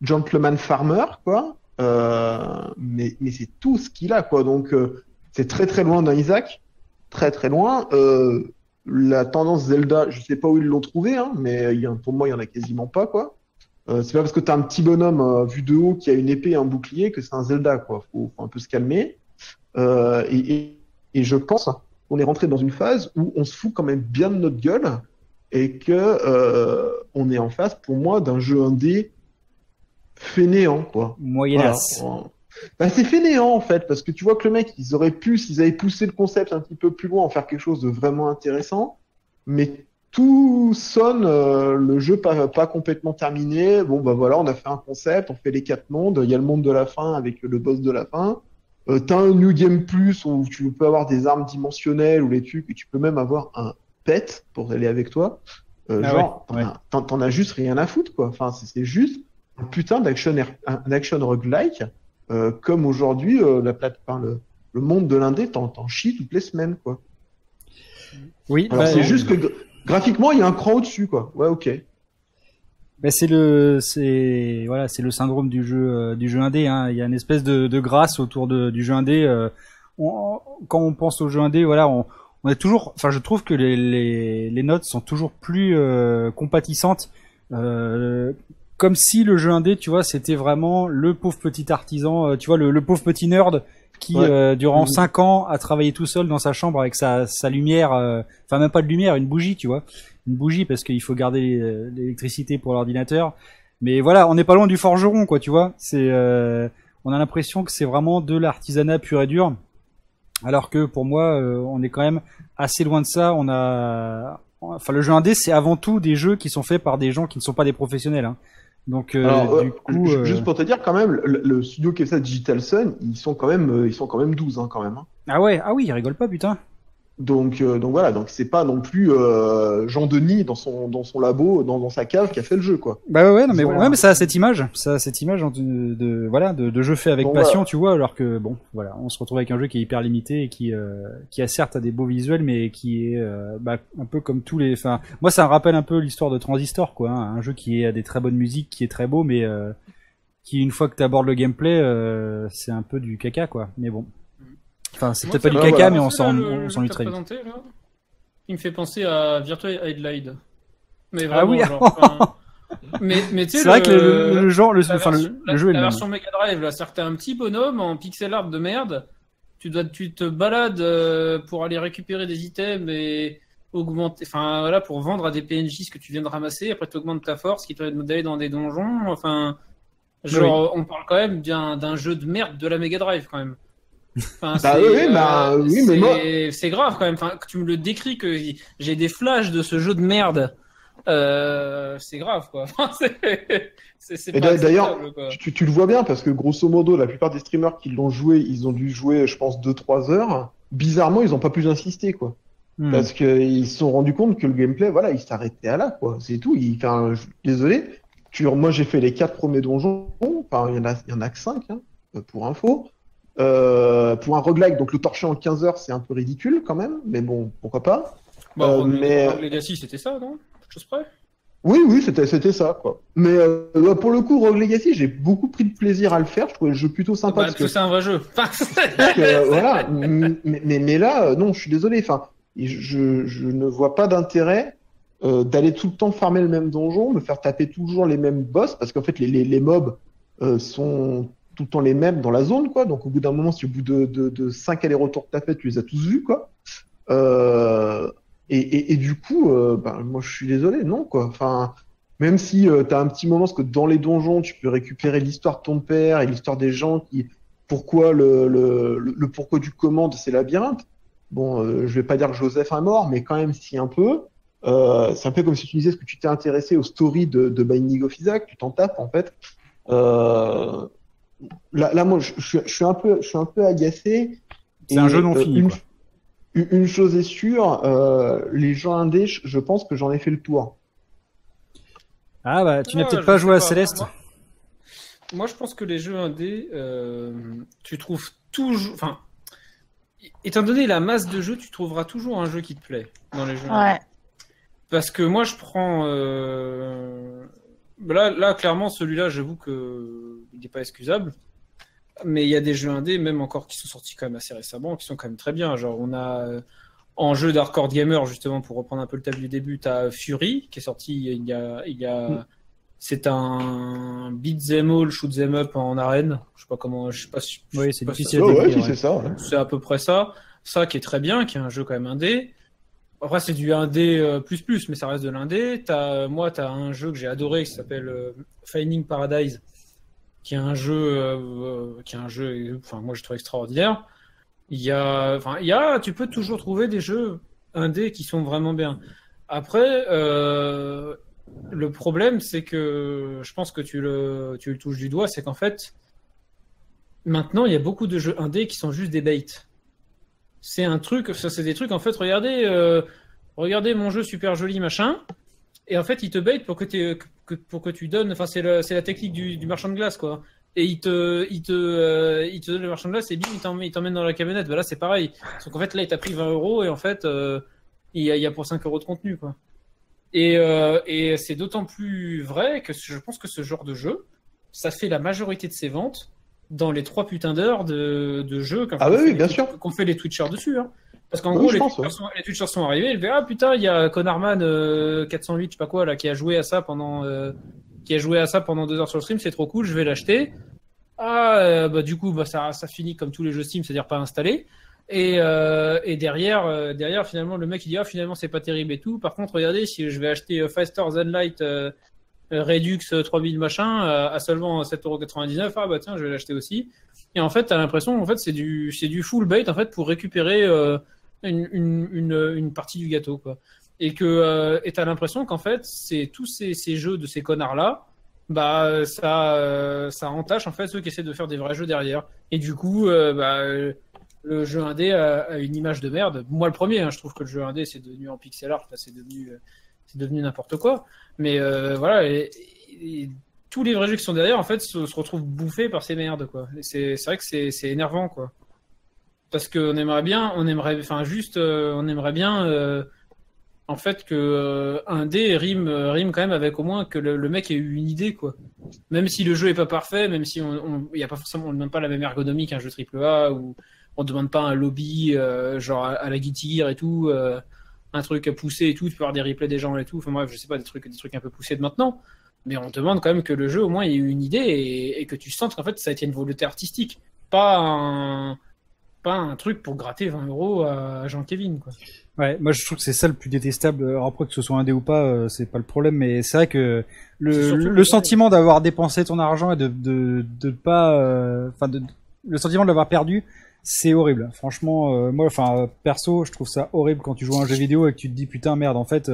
gentleman farmer, quoi, mais, mais c'est tout ce qu'il a, quoi. Donc, c'est très très loin d'un Isaac, très très loin. Euh, la tendance Zelda, je sais pas où ils l'ont trouvé, hein, mais y a, pour moi, il y en a quasiment pas, quoi. Euh, c'est pas parce que t'as un petit bonhomme euh, vu de haut qui a une épée et un bouclier que c'est un Zelda, quoi. Faut, faut un peu se calmer. Euh, et, et, et je pense qu'on est rentré dans une phase où on se fout quand même bien de notre gueule et que euh, on est en face, pour moi, d'un jeu indé fainéant, quoi. Moyennasse. Voilà. Bah, c'est fainéant en fait, parce que tu vois que le mec, ils auraient pu, s'ils avaient poussé le concept un petit peu plus loin, en faire quelque chose de vraiment intéressant, mais tout sonne euh, le jeu pas, pas complètement terminé. Bon bah voilà, on a fait un concept, on fait les quatre mondes, il y a le monde de la fin avec le boss de la fin. Euh, T'as un New Game Plus où tu peux avoir des armes dimensionnelles ou les trucs, et tu peux même avoir un pet pour aller avec toi. Euh, Ah genre, ouais, ouais. t'en as- as juste rien à foutre quoi. Enfin, c'est c'est juste un putain d'action un action roguelike euh, comme aujourd'hui euh, la plate, enfin, le, le monde de l'indé t'en chies toutes les semaines quoi. Oui, Alors bah, c'est juste que gra- graphiquement il y a un cran au-dessus quoi. Ouais ok. bah, c'est le, c'est voilà, c'est le syndrome du jeu, euh, du jeu indé. Hein. Il y a une espèce de, de grâce autour de, du jeu indé. euh, on- quand on pense au jeu indé, voilà, on, on est toujours, enfin, je trouve que les, les, les notes sont toujours plus euh, compatissantes. Comme si le jeu indé, tu vois, c'était vraiment le pauvre petit artisan, euh, tu vois, le, le pauvre petit nerd qui, Ouais. euh, durant Mhm. cinq ans, a travaillé tout seul dans sa chambre avec sa, sa lumière, euh, enfin même pas de lumière, une bougie, tu vois, une bougie parce qu'il faut garder euh, l'électricité pour l'ordinateur. Mais voilà, on n'est pas loin du forgeron, quoi, tu vois. C'est, euh, on a l'impression que c'est vraiment de l'artisanat pur et dur. Alors que pour moi, euh, on est quand même assez loin de ça. On a, enfin, le jeu indé, c'est avant tout des jeux qui sont faits par des gens qui ne sont pas des professionnels. Hein. Donc, euh, Alors, euh, du coup, euh, juste pour te dire quand même, le, le studio qui fait ça, Digital Sun, ils sont quand même, ils sont quand même 12 hein, quand même. hein. ah ouais, ah oui, il rigole pas, putain. Donc, euh, donc voilà, donc c'est pas non plus euh, Jean Denis dans son dans son labo, dans, dans sa cave qui a fait le jeu quoi. Bah ouais, ouais, non, mais, Voilà. ouais, mais ça a cette image, ça a cette image de, de voilà, de, de jeu fait avec Bon, passion, tu vois, alors que bon, voilà, on se retrouve avec un jeu qui est hyper limité et qui, euh, qui a certes des beaux visuels, mais qui est euh, bah, un peu comme tous les, enfin, moi ça me rappelle un peu l'histoire de Transistor, quoi, hein, un jeu qui a des très bonnes musiques, qui est très beau, mais euh, qui une fois que tu abordes le gameplay, euh, c'est un peu du caca, quoi. Mais bon, enfin, c'est peut-être pas du caca, voilà. mais on s'en, que très vite. présenté, là, Il me fait penser à Virtua Headlight. Mais Ah oui, genre, enfin, mais, mais tu sais, C'est vrai que le, le, le genre, le, la enfin, le, version- le la- jeu est la même. version Mega Drive, là, c'est-à-dire que t'as un petit bonhomme en pixel art de merde. Tu dois, tu te balades euh, pour aller récupérer des items et augmenter, enfin voilà, pour vendre à des PNJ ce que tu viens de ramasser. Après, tu augmentes ta force, qui te permet d'aller dans des donjons. Enfin, genre, on parle quand même d'un jeu de merde de la Mega Drive quand même. Enfin, Bah c'est, oui, bah, mais c'est- moi- c'est grave quand même. Enfin, que tu me le décris que j'ai des flashs de ce jeu de merde. Euh, c'est grave quoi. D'ailleurs. Tu, tu le vois bien parce que grosso modo, la plupart des streamers qui l'ont joué, ils ont dû jouer, je pense, 2-3 heures. Bizarrement, ils ont pas plus insisté quoi. Hmm. Parce qu'ils se sont rendus compte que le gameplay, voilà, il s'arrêtait à là, quoi. C'est tout. Il, enfin, je- désolé. Tu, moi, j'ai fait les quatre premiers donjons. Enfin, il y en a, il y en a que cinq, hein, pour info. Euh, pour un roguelike, donc le torcher en 15 heures, c'est un peu ridicule quand même. Mais bon, pourquoi pas. Bon, Euh, Rogue- mais- Legacy, c'était ça, non? Chose près? Oui, oui, c'était, c'était ça, quoi. Mais euh, pour le coup, Rogue Legacy, j'ai beaucoup pris de plaisir à le faire. Je trouvais le jeu plutôt sympa bah, parce que c'est un vrai jeu. Enfin, Parce que, voilà, mais, mais, mais là, euh, non, je suis désolé. Enfin, je, je ne vois pas d'intérêt euh, d'aller tout le temps farmer le même donjon, me faire taper toujours les mêmes boss, parce qu'en fait, les, les, les mobs euh, sont tout le temps les mêmes dans la zone, quoi. Donc, au bout d'un moment, si au bout de, de, de cinq allers-retours que t'as fait, tu les as tous vus, quoi. Euh, et, du coup, euh, ben, moi, je suis désolé, non, quoi. Enfin, même si euh, t'as un petit moment, parce que dans les donjons, tu peux récupérer l'histoire de ton père et l'histoire des gens qui pourquoi le, pourquoi du comment de ces labyrinthes. Bon, euh, je vais pas dire Joseph est mort, mais quand même si un peu. C'est un peu comme si tu disais que tu t'es intéressé aux stories de, de Binding of Isaac, tu t'en tapes en fait. Euh, là, là, moi, je, je, je suis un peu, je suis un peu agacé. C'est un jeu non euh, fini, Une, quoi. une- une chose est sûre, euh, les gens indés, je pense que j'en ai fait le tour. Ah bah, tu n'as peut-être pas joué à pas. Céleste. Moi, moi, je pense que les jeux indés, euh, tu trouves toujours. Enfin, étant donné la masse de jeux, tu trouveras toujours un jeu qui te plaît dans les jeux. indés. Ouais. Parce que moi, je prends. euh, Là, là, clairement, celui-là, j'avoue que il n'est pas excusable. Mais il y a des jeux indés, même encore qui sont sortis quand même assez récemment, qui sont quand même très bien. Genre, on a euh, en jeu d'hardcore gamer, justement, pour reprendre un peu le thème du début, t'as Fury, qui est sorti il y a, il y a Mm. C'est un beat them all, shoot them up en arène. Je sais pas comment, je sais pas. si- Oui, c'est difficile à ouais, si, c'est ça. ouais. c'est à peu près ça. Ça qui est très bien, qui est un jeu quand même indé. Après, c'est du indé euh, plus plus, mais ça reste de l'indé. Moi, t'as un jeu que j'ai adoré qui s'appelle euh, Finding Paradise, qui est un jeu, euh, qui est un jeu, enfin, moi, je trouve extraordinaire. Il y a, enfin, il y a, tu peux toujours trouver des jeux indés qui sont vraiment bien. Après, euh, le problème, c'est que je pense que tu le, tu le touches du doigt, c'est qu'en fait, maintenant, il y a beaucoup de jeux indés qui sont juste des baits. C'est un truc, ça c'est des trucs en fait. Regardez, euh, regardez mon jeu super joli machin, et en fait il te bait pour que, t'aies- que- pour que tu donnes. Enfin c'est le- c'est la technique du, du marchand de glace quoi. Et il te, il te, euh, il te donne le marchand de glace et bim il t'emmène il t'emmène dans la camionnette. Bah là c'est pareil. Sauf qu'en fait là il t'a pris 20 euros et en fait euh, il y a, il y a pour 5 euros de contenu quoi. Et, euh, et c'est d'autant plus vrai que je pense que ce genre de jeu, ça fait la majorité de ses ventes dans les trois putains d'heures de, de jeux qu'en Ah fait, oui, on oui, sûr. qu'on fait les Twitchers dessus. Hein. Parce qu'en Oui, gros, les, pense, ouais. sont, les Twitchers sont arrivés, fait ah putain, il y a Conarman euh, 408, je sais pas quoi là, qui a joué à ça pendant, euh, qui a joué à ça pendant deux heures sur le stream, c'est trop cool, je vais l'acheter. Ah euh, bah du coup bah ça, ça finit comme tous les jeux Steam, c'est-à-dire pas installé. Et, euh, et derrière, euh, derrière finalement le mec il dit ah finalement c'est pas terrible et tout. Par contre regardez si je vais acheter euh, Faster Than Light euh, euh, Redux euh, 3000 machin euh, à seulement 7,99€, ah bah tiens je vais l'acheter aussi. Et en fait t'as l'impression en fait c'est du c'est du full bait en fait pour récupérer euh, une, une, partie du gâteau quoi. Et que euh, et l'impression qu'en fait c'est tous ces, ces jeux de ces connards là bah ça euh, ça entache en fait ceux qui essaient de faire des vrais jeux derrière. Et du coup euh, bah le jeu indé a, a une image de merde. Moi le premier, hein, je trouve que le jeu indé c'est devenu en pixel art, c'est devenu devenu n'importe quoi. Mais euh, voilà, et, tous les vrais jeux qui sont derrière en fait se, retrouvent bouffés par ces merdes quoi. C'est vrai que c'est énervant quoi. Parce qu'on aimerait bien, on aimerait, enfin juste, euh, on aimerait bien euh, en fait que euh, un dé rime rime quand même avec au moins que le, mec ait eu une idée quoi. Même si le jeu est pas parfait, même si on, on y a pas forcément, on demande pas la même ergonomie qu'un jeu AAA ou on demande pas un lobby genre à, à la Guilty Gear et tout, un truc poussé et tout, tu peux avoir des replays des gens et tout. Enfin bref, je sais pas des trucs des trucs un peu poussés de maintenant. Mais on demande quand même que le jeu au moins ait eu une idée et, et que tu sentes qu'en fait ça a été une volonté artistique, pas un pas un truc pour gratter 20 euros à Jean-Kévin quoi. Ouais, moi je trouve que c'est ça le plus détestable. Alors après que ce soit indé ou pas, euh, c'est pas le problème, mais c'est vrai que le, surtout le, le- sentiment d'avoir dépensé ton argent et de de de pas, euh, enfin le sentiment de l'avoir perdu, c'est horrible. Franchement, euh, moi, enfin perso, je trouve ça horrible quand tu joues à un jeu vidéo et que tu te dis putain merde, en fait,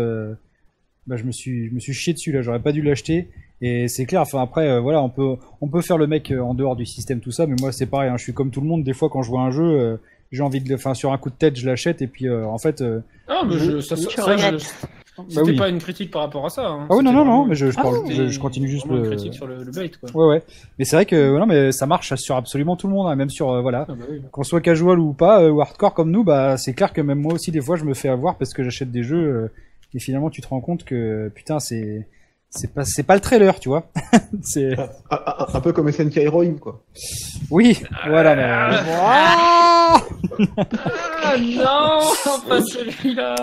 bah je me suis je me suis chié dessus là, j'aurais pas dû l'acheter. Et c'est clair. Enfin après, euh, voilà, on peut on peut faire le mec euh, en dehors du système tout ça, mais moi c'est pareil. hein, je suis comme tout le monde. Des fois quand je vois un jeu. euh, j'ai envie de le, enfin sur un coup de tête, je l'achète et puis euh, en fait, euh, Ah, mais je, ça, ça, regrette. je- bah c'était oui. pas une critique par rapport à ça. hein. Ah oui, non, non, non, mais je, je, Ah parle- je, je continue juste le. une critique sur le, le bait quoi. Ouais, ouais. Mais c'est vrai que non, mais ça marche sur absolument tout le monde, hein, même sur euh, voilà, Ah bah oui. qu'on soit casual ou pas, euh, ou hardcore comme nous, bah c'est clair que même moi aussi des fois je me fais avoir parce que j'achète des jeux euh, et finalement tu te rends compte que putain c'est c'est pas c'est pas le trailer, tu vois. c'est Un, un- un peu comme SNK Heroine, quoi. oui, voilà. mais- Ah non, pas celui-là.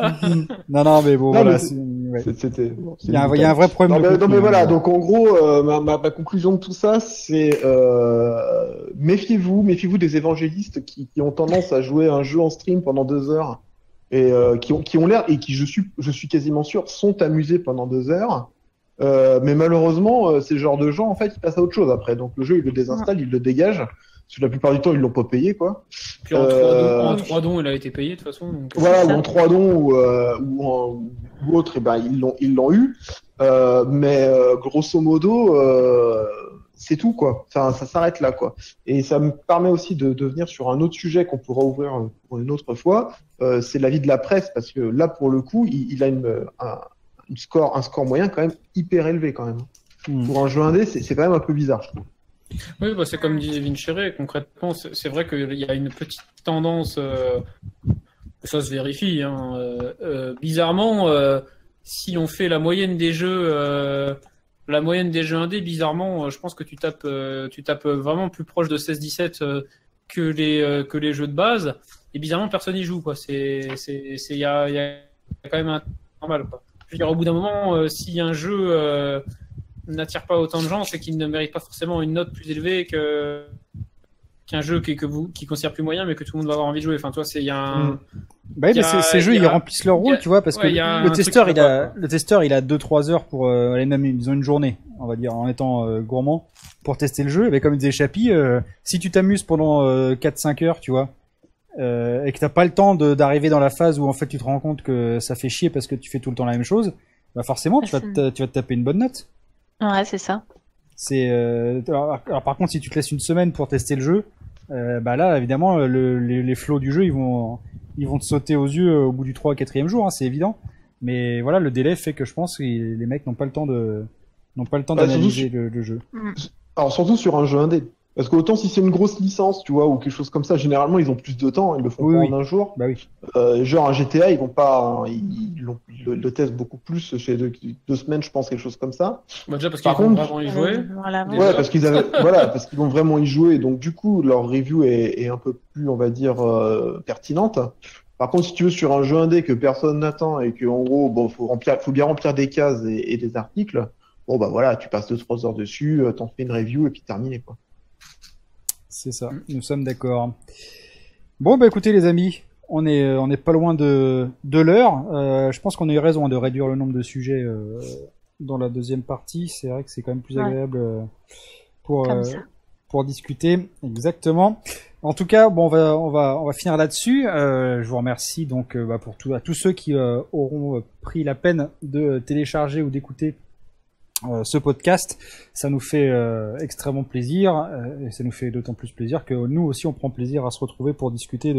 non, non, mais bon, Non, voilà. ouais. C'était. Il y, a un- limite. il y a un vrai problème. Non de mais, non, contenu, mais voilà, donc en gros, euh, ma, ma, ma conclusion de tout ça, c'est euh, méfiez-vous, méfiez-vous des évangélistes qui, qui ont tendance à jouer un jeu en stream pendant deux heures et euh, qui ont, qui ont l'air et qui, je suis, je suis quasiment sûr, sont amusés pendant deux heures. Euh, mais malheureusement, euh, ces genres de gens, en fait, ils passent à autre chose après. Donc le jeu, ils le désinstallent, ils le dégagent. Parce que la plupart du temps, ils l'ont pas payé, quoi. Puis en, Euh, trois dons, en trois dons, il a été payé de toute façon. Donc... Voilà, ou en trois dons ou, euh, ou, en, ou autre, et ben ils l'ont ils l'ont eu. Euh, mais euh, grosso modo, euh, c'est tout quoi. Ça, ça s'arrête là quoi. Et ça me permet aussi de, de venir sur un autre sujet qu'on pourra ouvrir euh, pour une autre fois. Euh, c'est l'avis de la presse parce que là pour le coup, il, il a une, un, une score, un score moyen quand même hyper élevé quand même. Hmm. Pour un jeu indé, c'est c'est quand même un peu bizarre. Je trouve. Oui, bah, c'est comme disait Vincere, concrètement, c'est c'est vrai qu'il y a une petite tendance, euh, ça se vérifie, hein, euh, euh, bizarrement, euh, si on fait la moyenne des jeux, euh, la moyenne des jeux indés, bizarrement, euh, je pense que tu tapes, euh, tu tapes vraiment plus proche de 16-17 euh, que les euh, que les jeux de base, et bizarrement personne y joue, quoi. C'est c'est c'est il y a, il y a quand même un normal, quoi. Je veux dire, au bout d'un moment, euh, si un jeu euh, n'attire pas autant de gens, c'est qu'il ne mérite pas forcément une note plus élevée que qu'un jeu qui, que vous qui considère plus moyen, mais que tout le monde va avoir envie de jouer. Enfin, toi, c'est il y a un. Mm. Bah oui, mais ces, jeux ils remplissent leur rôle, a- tu vois, parce ouais, que le testeur il a quoi. le testeur il a 2-3 heures pour euh, aller même ils ont une journée, on va dire en étant euh, gourmand pour tester le jeu. Mais comme disait Chapi, euh, si tu t'amuses pendant euh, 4-5 heures, tu vois, euh, et que t'as pas le temps de- d'arriver dans la phase où en fait tu te rends compte que ça fait chier parce que tu fais tout le temps la même chose, bah forcément tu vas te, tu vas te taper une bonne note. Ouais, c'est ça. C'est euh, alors, alors, par contre si tu te laisses une semaine pour tester le jeu, euh, bah là évidemment le- les, les flots du jeu ils vont ils vont te sauter aux yeux au bout du 3 ou 4 jour, hein, c'est évident. Mais voilà le délai fait que je pense que les mecs n'ont pas le temps de n'ont pas le temps Bah, d'analyser le, le jeu. Alors surtout sur un jeu indé. Parce que autant si c'est une grosse licence, tu vois, ou quelque chose comme ça, généralement ils ont plus de temps, ils le font Oui, pas oui. en un jour. Bah oui. Euh, genre un GTA, ils vont pas, ils, l'ont- ils le, le testent beaucoup plus chez deux, deux semaines, je pense, quelque chose comme ça. Bah, déjà parce Par qu'ils vont vraiment y jouer. Voilà. Ouais, parce qu'ils avaient, voilà, parce qu'ils vont vraiment y jouer, donc du coup leur review est, est un peu plus, on va dire, euh, pertinente. Par contre, si tu veux sur un jeu indé que personne n'attend et que en gros, bon, faut remplir, faut bien remplir des cases et, et des articles. Bon bah voilà, tu passes deux trois heures dessus, euh, t'en fais une review et puis terminé quoi. C'est ça, nous sommes d'accord. Bon, bah écoutez les amis, on est, on est pas loin de, de l'heure. Euh, je pense qu'on a eu raison de réduire le nombre de sujets euh, dans la deuxième partie. C'est vrai que c'est quand même plus Ouais. agréable euh, pour, euh, discuter. Exactement. En tout cas, bon, on va, on va, on va finir là-dessus. Euh, je vous remercie donc euh, bah, pour tout, à tous ceux qui euh, auront pris la peine de télécharger ou d'écouter ce podcast. Ça nous fait euh, extrêmement plaisir euh, et ça nous fait d'autant plus plaisir que nous aussi on prend plaisir à se retrouver pour discuter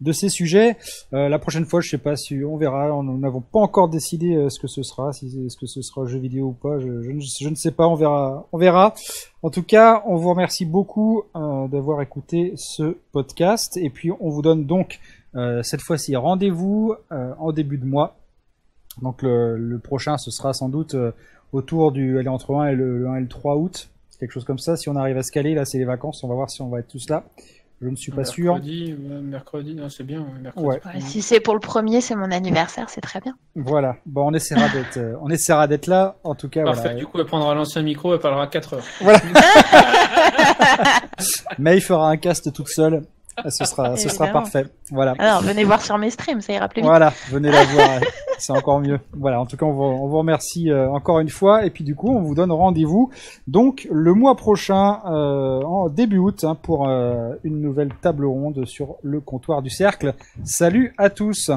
de ces sujets. Euh, la prochaine fois, je sais pas si on verra. Nous n'avons pas encore décidé euh, ce que ce sera, si ce que ce sera jeu vidéo ou pas. Je, ne- sais pas. On verra. On verra. En tout cas, on vous remercie beaucoup euh, d'avoir écouté ce podcast et puis on vous donne donc euh, cette fois-ci rendez-vous euh, en début de mois. Donc le, prochain, ce sera sans doute euh, autour du, allez, entre 1 et le, le 1 et le 3 août, quelque chose comme ça. Si on arrive à se caler, là, c'est les vacances. On va voir si on va être tous là. Je ne suis pas sûr. Mercredi, ouais, mercredi, non, c'est bien. ouais, Mercredi. Ouais. Ouais, si c'est pour le premier, c'est mon anniversaire, c'est très bien. Voilà. Bon, on essaiera d'être, euh, on essaiera d'être là. En tout cas, Parfait. voilà. Du coup, elle prendra l'ancien micro, elle parlera 4 heures. May fera un cast toute seule. Ah, Ce sera, ce sera parfait. Voilà. Alors, venez voir sur mes streams, ça ira plus vite. Voilà, venez la voir, c'est encore mieux. Voilà, en tout cas, on vous, on vous remercie euh, encore une fois, et puis du coup, on vous donne rendez-vous donc le mois prochain, euh, en début août, hein, pour euh, une nouvelle table ronde sur le comptoir du cercle. Salut à tous.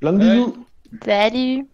Plein de bisous. Salut